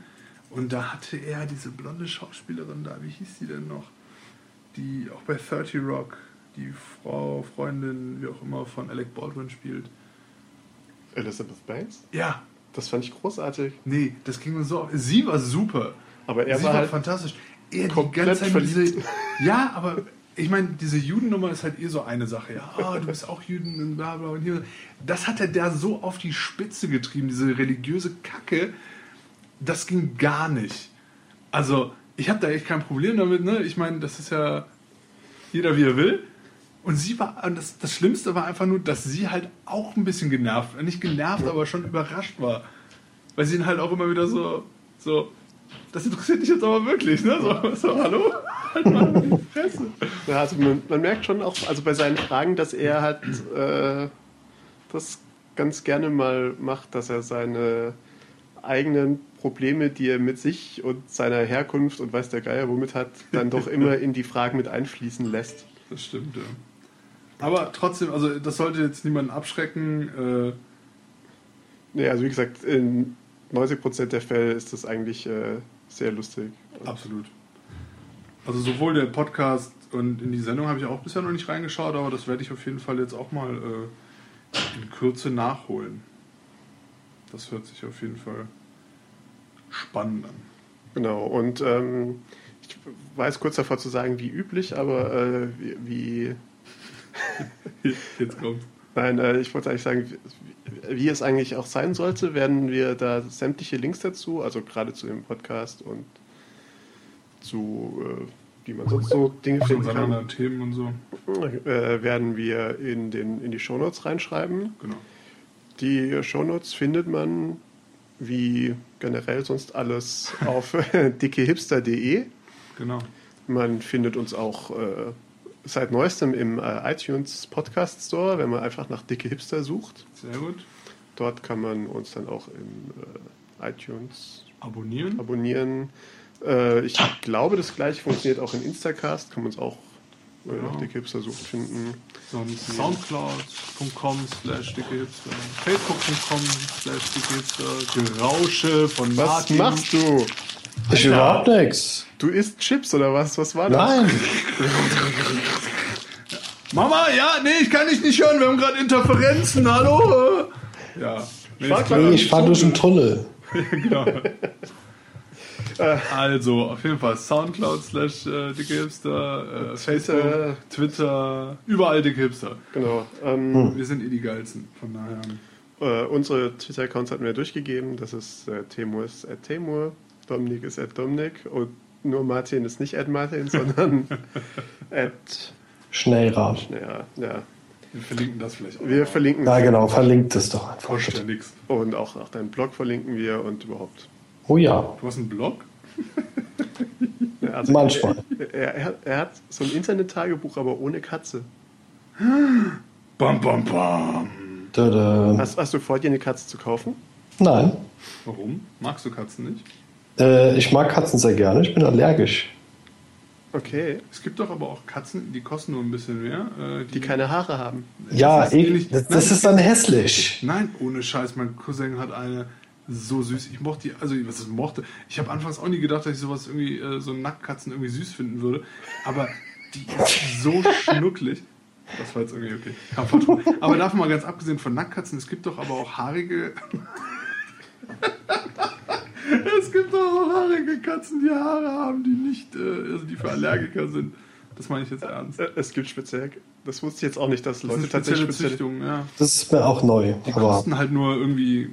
Und da hatte er diese blonde Schauspielerin da, wie hieß die denn noch? Die auch bei 30 Rock, die Frau, Freundin, wie auch immer, von Alec Baldwin spielt. Elizabeth Banks? Ja, Das fand ich großartig. nee, das ging mir so. auf- Sie war super. Aber er Sie war war halt fantastisch. Er die komplett ganze Zeit diese, Ja, aber ich meine, diese Judennummer ist halt eh so eine Sache. Ja, ah, du bist auch Juden und bla bla. Und hier. Das hat er da so auf die Spitze getrieben, diese religiöse Kacke. Das ging gar nicht. Also, ich habe da echt kein Problem damit. Ne? Ich meine, das ist ja jeder wie er will. Und sie war, und das, das Schlimmste war einfach nur, dass sie halt auch ein bisschen genervt, nicht genervt, aber schon überrascht war. Weil sie ihn halt auch immer wieder so, so, das interessiert dich jetzt aber wirklich, ne? So, so hallo? Halt mal die Fresse. Ja, also man, man merkt schon auch, also bei seinen Fragen, dass er halt äh, das ganz gerne mal macht, dass er seine eigenen Probleme, die er mit sich und seiner Herkunft und weiß der Geier womit hat, dann doch immer in die Fragen mit einfließen lässt. Das stimmt, ja. Aber trotzdem, also das sollte jetzt niemanden abschrecken. Äh, Nee, also wie gesagt, in 90% der Fälle ist das eigentlich äh, sehr lustig. absolut. Also sowohl der Podcast und in die Sendung habe ich auch bisher noch nicht reingeschaut, aber das werde ich auf jeden Fall jetzt auch mal äh, in Kürze nachholen. Das hört sich auf jeden Fall spannend an. Genau, und ähm, ich weiß kurz davor zu sagen, wie üblich, aber äh, wie, wie Jetzt kommt. Nein, äh, ich wollte eigentlich sagen, wie, wie es eigentlich auch sein sollte, werden wir da sämtliche Links dazu, also gerade zu dem Podcast und zu, äh, wie man sonst so Dinge finden kann, anderen Themen und so. äh, werden wir in, den, in die Shownotes reinschreiben. Genau. Die Shownotes findet man wie generell sonst alles auf dickehipster.de. Genau. Man findet uns auch äh, seit neuestem im äh, iTunes Podcast Store, wenn man einfach nach Dicke Hipster sucht. Sehr gut. Dort kann man uns dann auch im äh, iTunes Abonnieren. abonnieren. Äh, ich glaube, das gleiche funktioniert auch in Instacast, kann man uns auch äh, Genau. nach Dicke Hipster sucht finden. Sonst soundcloud.com slash dicke Hipster, facebook.com slash dicke Hipster, Gerausche von Was Martin. machst du? Ich überhaupt nichts. Du isst Chips oder was? Was war das? Nein. Mama, ja, nee, ich kann dich nicht hören, wir haben gerade Interferenzen, hallo? Ja. Nee. Nee, ich fahre durch einen Tunnel. genau. Also, auf jeden Fall Soundcloud slash äh, dicke Hipster, äh, Facebook, Twitter, überall dicke Hipster. Genau. Ähm, Wir sind eh die geilsten, von daher. Äh, unsere Twitter-Accounts hatten wir durchgegeben. Das ist äh, Temur ist at Temur, Dominik ist at Dominik und nur Martin ist nicht at Martin, sondern at, Schnellrad. ja, ja. Wir verlinken das vielleicht auch. Wir mal. verlinken Ja, genau. Verlinkt es doch einfach. Kostet ja nichts. und auch, auch deinen Blog verlinken wir und überhaupt. Oh ja, Du hast einen Blog? Also manchmal. Er, er, er hat so ein Internet-Tagebuch, aber ohne Katze. Bam, bam, bam. Tada. Hast, hast du vor, dir eine Katze zu kaufen? Nein. Warum? Magst du Katzen nicht? Äh, ich mag Katzen sehr gerne. Ich bin allergisch. Okay. Es gibt doch aber auch Katzen, die kosten nur ein bisschen mehr. Äh, Die keine Haare haben. Ja, Das ist ich, ähnlich- das, Nein. das ist dann hässlich. Nein, ohne Scheiß, mein Cousin hat eine so süß. Ich mochte die, also was ist mochte. Ich habe anfangs auch nie gedacht, dass ich sowas irgendwie, äh, so Nacktkatzen irgendwie süß finden würde. Aber die ist so schnucklig. Das war jetzt irgendwie okay. Kampfvertrag. Aber davon mal ganz abgesehen von Nacktkatzen, es gibt doch aber auch haarige. es gibt doch auch haarige Katzen, die Haare haben, die nicht, äh, also die für Allergiker sind. Das meine ich jetzt ernst. Äh, Es gibt speziell. Das wusste ich jetzt auch nicht, dass Das Leute spezielle tatsächlich speziell. Züchtung, ja. Das ist mir auch neu. Die Aber kosten halt nur irgendwie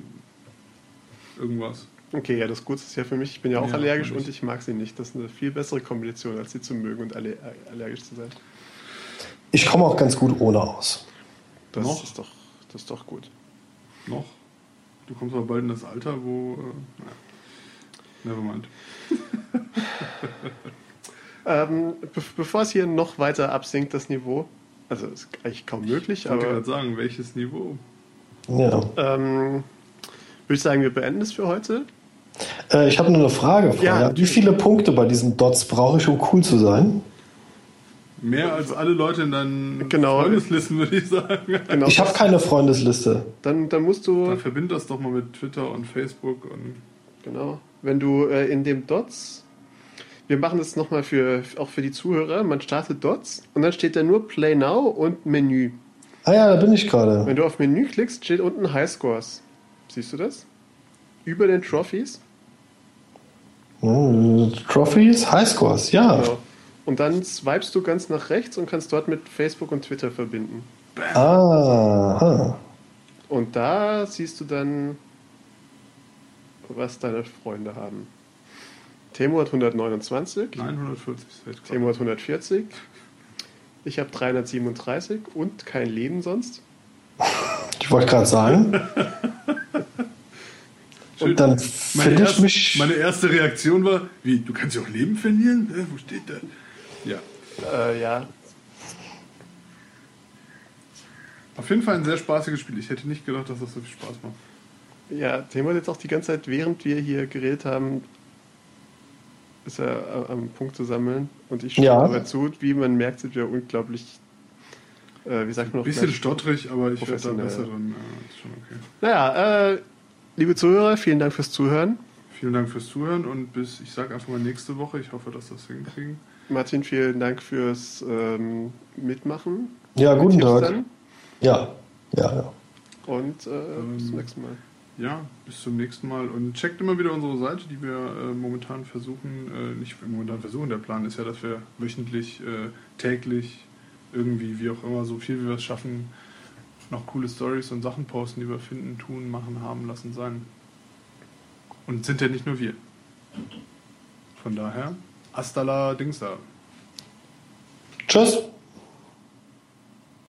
irgendwas. Okay, ja, das Gute ist ja für mich, ich bin ja auch Ja, allergisch und ich mag sie nicht. Das ist eine viel bessere Kombination, als sie zu mögen und aller allergisch zu sein. ich komme auch ganz gut ohne aus. Das Noch? ist doch, das ist doch gut. Noch. Du kommst aber bald in das Alter, wo. Äh, naja. Nevermind. Ähm, be bevor es hier noch weiter absinkt, das Niveau, also ist eigentlich kaum möglich, Ich wollte aber gerade sagen, welches Niveau? Ja. ähm, würde ich sagen, wir beenden es für heute. Äh, ich habe nur eine Frage. Frau. Ja. Ja. Wie viele Punkte bei diesen Dots brauche ich, um cool zu sein? Mehr als alle Leute in deinen Genau. Freundeslisten, würde ich sagen. Genau. Ich habe keine Freundesliste. dann, dann musst du, Dann verbind das doch mal mit Twitter und Facebook und. genau, wenn du äh, in dem Dots, wir machen das nochmal für, auch für die Zuhörer, man startet Dots und dann steht da nur Play Now und Menü. Ah ja, da bin ich gerade. Wenn du auf Menü klickst, steht unten Highscores. Siehst du das? Über den Trophies. Hm, Trophies, Highscores, ja. Genau. Und dann swipest du ganz nach rechts und kannst dort mit Facebook und Twitter verbinden. Ah, aha. Und da siehst du dann, was deine Freunde haben. Temo hat 129, Nein, 140 ist fällt gerade. Temo hat 140, ich habe 337 und kein Leben sonst. Ich wollte gerade sagen. Schön. Und dann Meine, finde ich erste, mich. meine erste Reaktion war: Wie, du kannst ja auch Leben verlieren? Hä, wo steht der? Ja. Äh, ja, Auf jeden Fall ein sehr spaßiges Spiel. Ich hätte nicht gedacht, dass das so viel Spaß macht. ja, hat jetzt auch die ganze Zeit, während wir hier geredet haben, ist er a- am Punkt zu sammeln. Und ich stimme Ja. aber zu. Wie man merkt, sind wir unglaublich, äh, wie sagt man Ein noch? bisschen stottrig, aber ich werde da besser drin. Ja, ist schon okay. Naja, äh, liebe Zuhörer, vielen Dank fürs Zuhören. Vielen Dank fürs Zuhören und bis, ich sage einfach mal nächste Woche. Ich hoffe, dass wir das hinkriegen. Martin, vielen Dank fürs ähm, Mitmachen. Ja, guten Tag. dann. Ja, ja, ja. Und äh, bis Ähm, zum nächsten Mal. Ja, bis zum nächsten Mal. Und checkt immer wieder unsere Seite, die wir äh, momentan versuchen, äh, nicht momentan versuchen, der Plan ist ja, dass wir wöchentlich, äh, täglich, irgendwie, wie auch immer, so viel wie wir es schaffen, noch coole Stories und Sachen posten, die wir finden, tun, machen, haben, lassen sein. Und sind ja nicht nur wir. Von daher, hasta la Dings da. Tschüss.